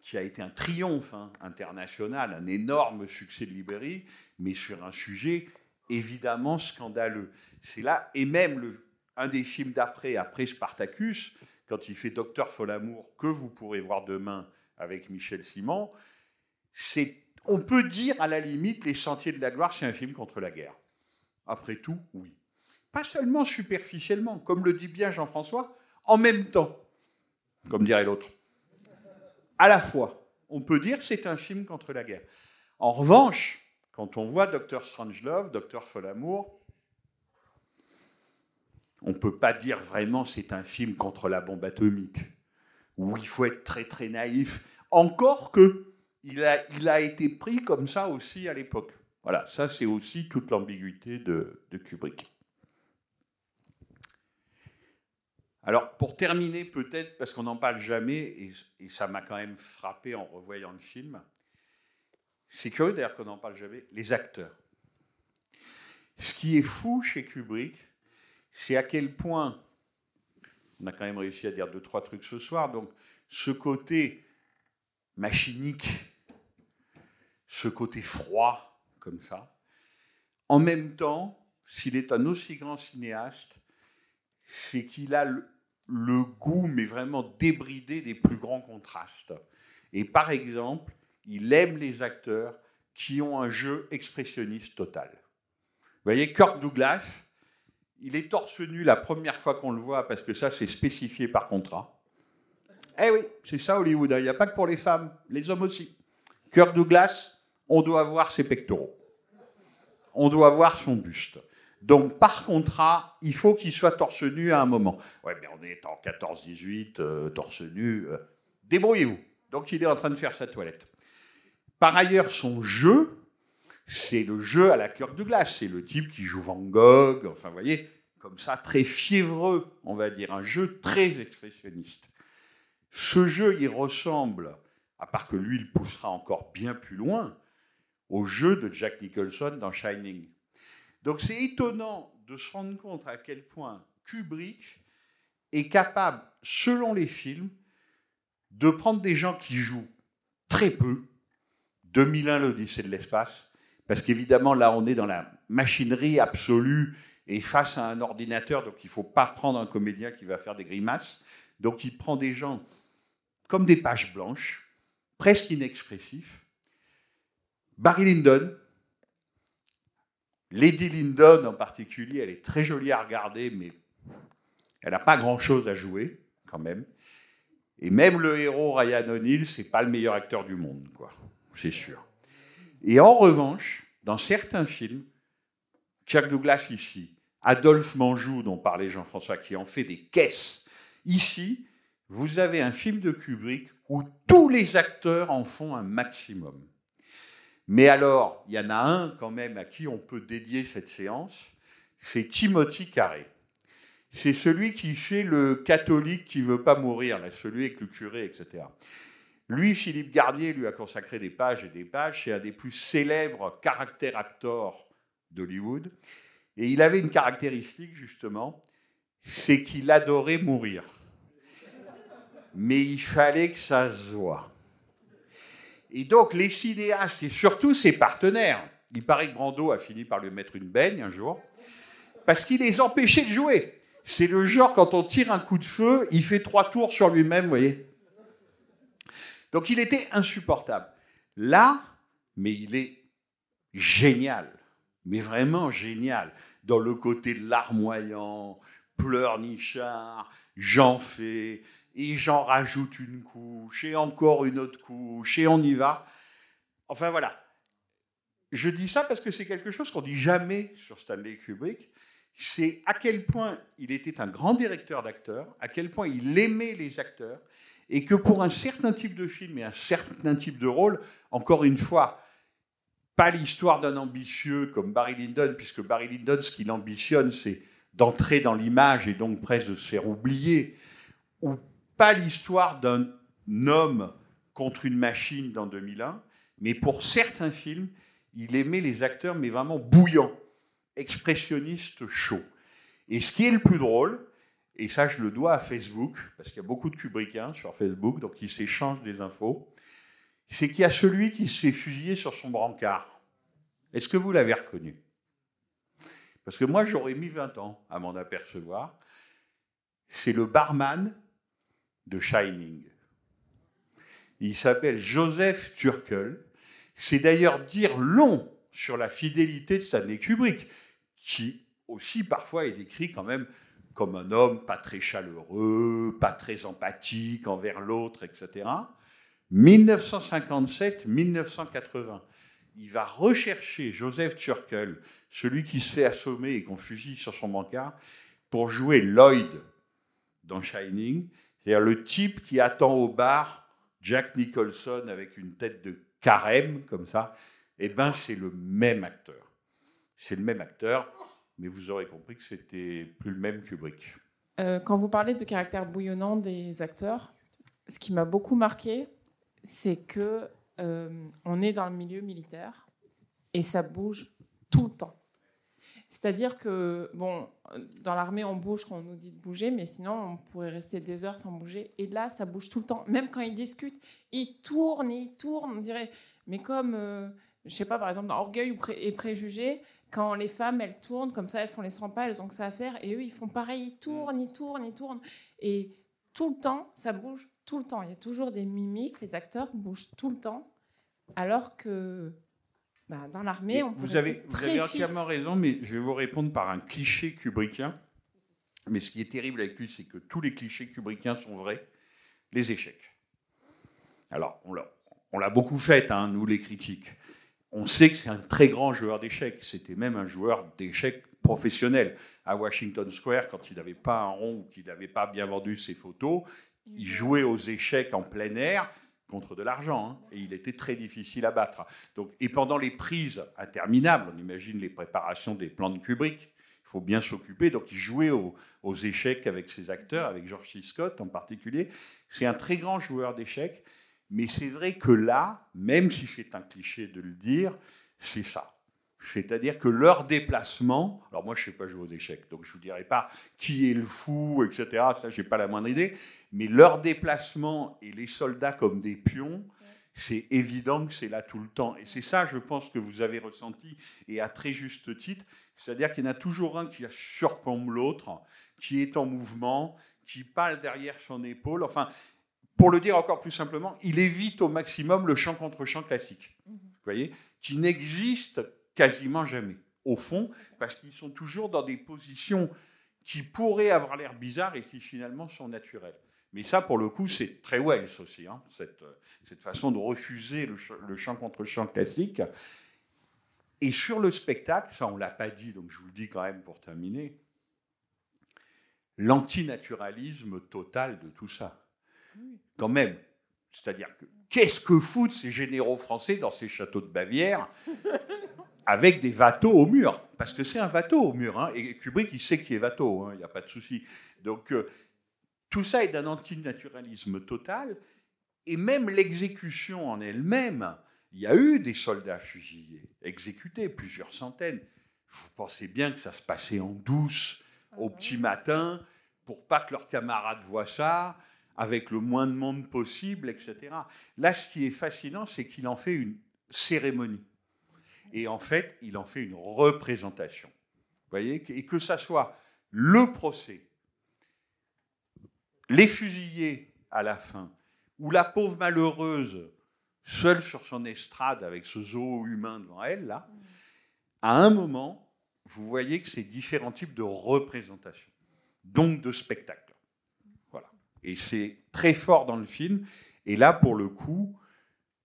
qui a été un triomphe hein, international, un énorme succès de librairie, mais sur un sujet évidemment scandaleux. C'est là, et même un des films d'après, après Spartacus, quand il fait Docteur Folamour, que vous pourrez voir demain avec Michel Simon, c'est, on peut dire à la limite, Les Sentiers de la Gloire, c'est un film contre la guerre. Après tout, oui. Pas seulement superficiellement, comme le dit bien Jean-François, en même temps, comme dirait l'autre. À la fois, on peut dire c'est un film contre la guerre. En revanche, quand on voit Dr. Strangelove, Dr. Folamour, on ne peut pas dire vraiment c'est un film contre la bombe atomique, où il faut être très très naïf. Encore que il a, été pris comme ça aussi à l'époque. Voilà, ça c'est aussi toute l'ambiguïté de, de Kubrick. Alors, pour terminer, peut-être, parce qu'on n'en parle jamais, et, et ça m'a quand même frappé en revoyant le film, c'est curieux d'ailleurs qu'on n'en parle jamais, les acteurs. Ce qui est fou chez Kubrick, c'est à quel point, on a quand même réussi à dire deux, trois trucs ce soir, donc ce côté machinique, ce côté froid, comme ça, en même temps, s'il est un aussi grand cinéaste, c'est qu'il a le, le goût, mais vraiment débridé des plus grands contrastes. Et par exemple, il aime les acteurs qui ont un jeu expressionniste total. Vous voyez, Kirk Douglas, il est torse nu la première fois qu'on le voit, parce que ça, c'est spécifié par contrat. Eh oui, c'est ça Hollywood, hein. il n'y a pas que pour les femmes, les hommes aussi. Kirk Douglas, on doit voir ses pectoraux. On doit voir son buste. Donc, par contrat, il faut qu'il soit torse nu à un moment. Ouais, mais on est en 14-18, euh, torse nu. euh, Débrouillez-vous. Donc, il est en train de faire sa toilette. Par ailleurs, son jeu, c'est le jeu à la Kirk Douglas. C'est le type qui joue Van Gogh, enfin, vous voyez, comme ça, très fiévreux, on va dire, un jeu très expressionniste. Ce jeu, il ressemble, à part que lui, il poussera encore bien plus loin, au jeu de Jack Nicholson dans Shining. Donc c'est étonnant de se rendre compte à quel point Kubrick est capable, selon les films, de prendre des gens qui jouent très peu, 2001 l'Odyssée de l'espace, parce qu'évidemment là on est dans la machinerie absolue et face à un ordinateur, donc il ne faut pas prendre un comédien qui va faire des grimaces, donc il prend des gens comme des pages blanches, presque inexpressifs. Barry Lyndon, Lady Lyndon en particulier, elle est très jolie à regarder, mais elle n'a pas grand-chose à jouer, quand même. Et même le héros Ryan O'Neill, c'est pas le meilleur acteur du monde, quoi. C'est sûr. Et en revanche, dans certains films, Kirk Douglas ici, Adolphe Manjou, dont parlait Jean-François, qui en fait des caisses. Ici, vous avez un film de Kubrick où tous les acteurs en font un maximum. Mais alors, il y en a un quand même à qui on peut dédier cette séance, c'est Timothy Carré. C'est celui qui fait le catholique qui veut pas mourir, là, celui avec le curé, etc. Lui, Philippe Garnier, lui a consacré des pages et des pages. C'est un des plus célèbres caractères acteurs d'Hollywood. Et il avait une caractéristique, justement, c'est qu'il adorait mourir. Mais il fallait que ça se voit. Et donc, les cinéastes, et surtout ses partenaires, il paraît que Brando a fini par lui mettre une baigne un jour, parce qu'il les empêchait de jouer. C'est le genre, quand on tire un coup de feu, il fait trois tours sur lui-même, vous voyez. Donc il était insupportable. Là, mais il est génial, mais vraiment génial, dans le côté larmoyant, pleurnichard, j'en fais, et j'en rajoute une couche, et encore une autre couche, et on y va. Enfin voilà. Je dis ça parce que c'est quelque chose qu'on dit jamais sur Stanley Kubrick. C'est à quel point il était un grand directeur d'acteurs, à quel point il aimait les acteurs, et que pour un certain type de film et un certain type de rôle, encore une fois, pas l'histoire d'un ambitieux comme Barry Lyndon, puisque Barry Lyndon, ce qu'il ambitionne, c'est d'entrer dans l'image et donc presque de se faire oublier, ou pas l'histoire d'un homme contre une machine dans 2001, mais pour certains films, il aimait les acteurs, mais vraiment bouillants, expressionnistes chauds. Et ce qui est le plus drôle, et ça je le dois à Facebook, parce qu'il y a beaucoup de Kubrickiens sur Facebook, donc ils s'échangent des infos, c'est qu'il y a celui qui s'est fusillé sur son brancard. Est-ce que vous l'avez reconnu? Parce que moi j'aurais mis 20 ans à m'en apercevoir. C'est le barman de Shining. Il s'appelle Joseph Turkel. C'est d'ailleurs dire long sur la fidélité de Stanley Kubrick, qui aussi parfois est décrit quand même comme un homme pas très chaleureux, pas très empathique envers l'autre, etc. 1957-1980, il va rechercher Joseph Turkel, celui qui se fait assommer et qu'on fusille sur son bancard, pour jouer Lloyd dans Shining, c'est-à-dire le type qui attend au bar Jack Nicholson avec une tête de carême, comme ça. Eh bien, c'est le même acteur. C'est le même acteur mais vous aurez compris que c'était plus le même Kubrick. Euh, quand vous parlez de caractère bouillonnant des acteurs, ce qui m'a beaucoup marqué, c'est que euh, on est dans le milieu militaire et ça bouge tout le temps. C'est-à-dire que, bon, dans l'armée, on bouge quand on nous dit de bouger, mais sinon, on pourrait rester des heures sans bouger. Et là, ça bouge tout le temps. Même quand ils discutent, ils tournent, ils tournent, on dirait. Mais comme, euh, je sais pas, par exemple, dans Orgueil et Préjugés, quand les femmes, elles tournent comme ça, elles font les 100 pas, elles ont que ça à faire, et eux, ils font pareil, ils tournent, ils tournent, ils tournent. Et tout le temps, ça bouge tout le temps. Il y a toujours des mimiques, les acteurs bougent tout le temps, alors que bah, dans l'armée, on peut Vous avez, vous avez entièrement raison, mais je vais vous répondre par un cliché kubrickien. Mais ce qui est terrible avec lui, c'est que tous les clichés kubrickiens sont vrais. Les échecs. Alors, on l'a beaucoup fait, hein, nous les critiques on sait que c'est un très grand joueur d'échecs. C'était même un joueur d'échecs professionnel. À Washington Square, quand il n'avait pas un rond ou qu'il n'avait pas bien vendu ses photos, il jouait aux échecs en plein air contre de l'argent. Hein, et il était très difficile à battre. Donc, et pendant les prises interminables, on imagine les préparations des plans de Kubrick, il faut bien s'occuper. Donc, il jouait aux, échecs avec ses acteurs, avec George C. Scott en particulier. C'est un très grand joueur d'échecs. Mais c'est vrai que là, même si c'est un cliché de le dire, c'est ça. C'est-à-dire que leur déplacement, alors moi je ne sais pas jouer aux échecs, donc je ne vous dirai pas qui est le fou, etc. Ça, je n'ai pas la moindre idée. Mais leur déplacement et les soldats comme des pions, c'est évident que c'est là tout le temps. Et c'est ça, je pense, que vous avez ressenti, et à très juste titre. C'est-à-dire qu'il y en a toujours un qui surplombe l'autre, qui est en mouvement, qui parle derrière son épaule. Enfin, pour le dire encore plus simplement, il évite au maximum le champ contre champ classique, mhm. vous voyez, qui n'existe quasiment jamais, au fond, parce qu'ils sont toujours dans des positions qui pourraient avoir l'air bizarres et qui finalement sont naturelles. Mais ça, pour le coup, c'est très Wells aussi, hein, cette, cette, façon de refuser le, le champ contre champ classique. Et sur le spectacle, ça on ne l'a pas dit, donc je vous le dis quand même pour terminer, l'antinaturalisme total de tout ça quand même. C'est-à-dire que qu'est-ce que foutent ces généraux français dans ces châteaux de Bavière? <laughs> avec des vatos au mur, parce que c'est un vato au mur, hein, et Kubrick, il sait qui est vato, hein, il n'y a pas de souci. Donc, euh, tout ça est d'un antinaturalisme total, et même l'exécution en elle-même, il y a eu des soldats fusillés, exécutés, plusieurs centaines. Vous pensez bien que ça se passait en douce, au petit matin, pour pas que leurs camarades voient ça, avec le moins de monde possible, etc. Là, ce qui est fascinant, c'est qu'il en fait une cérémonie. Et en fait, il en fait une représentation. Vous voyez Et que ça soit le procès, les fusillés à la fin, ou la pauvre malheureuse seule sur son estrade avec ce zoo humain devant elle, là, à un moment, vous voyez que c'est différents types de représentations, donc de spectacles. Voilà. Et c'est très fort dans le film. Et là, pour le coup,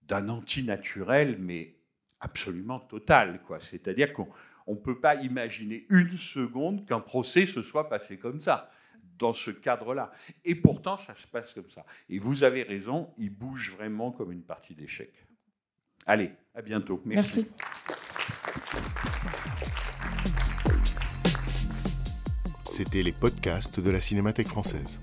d'un antinaturel, mais absolument total. Quoi. C'est-à-dire qu'on ne peut pas imaginer une seconde qu'un procès se soit passé comme ça, dans ce cadre-là. Et pourtant, ça se passe comme ça. Et vous avez raison, il bouge vraiment comme une partie d'échec. Allez, à bientôt. Merci. C'était les podcasts de la Cinémathèque française.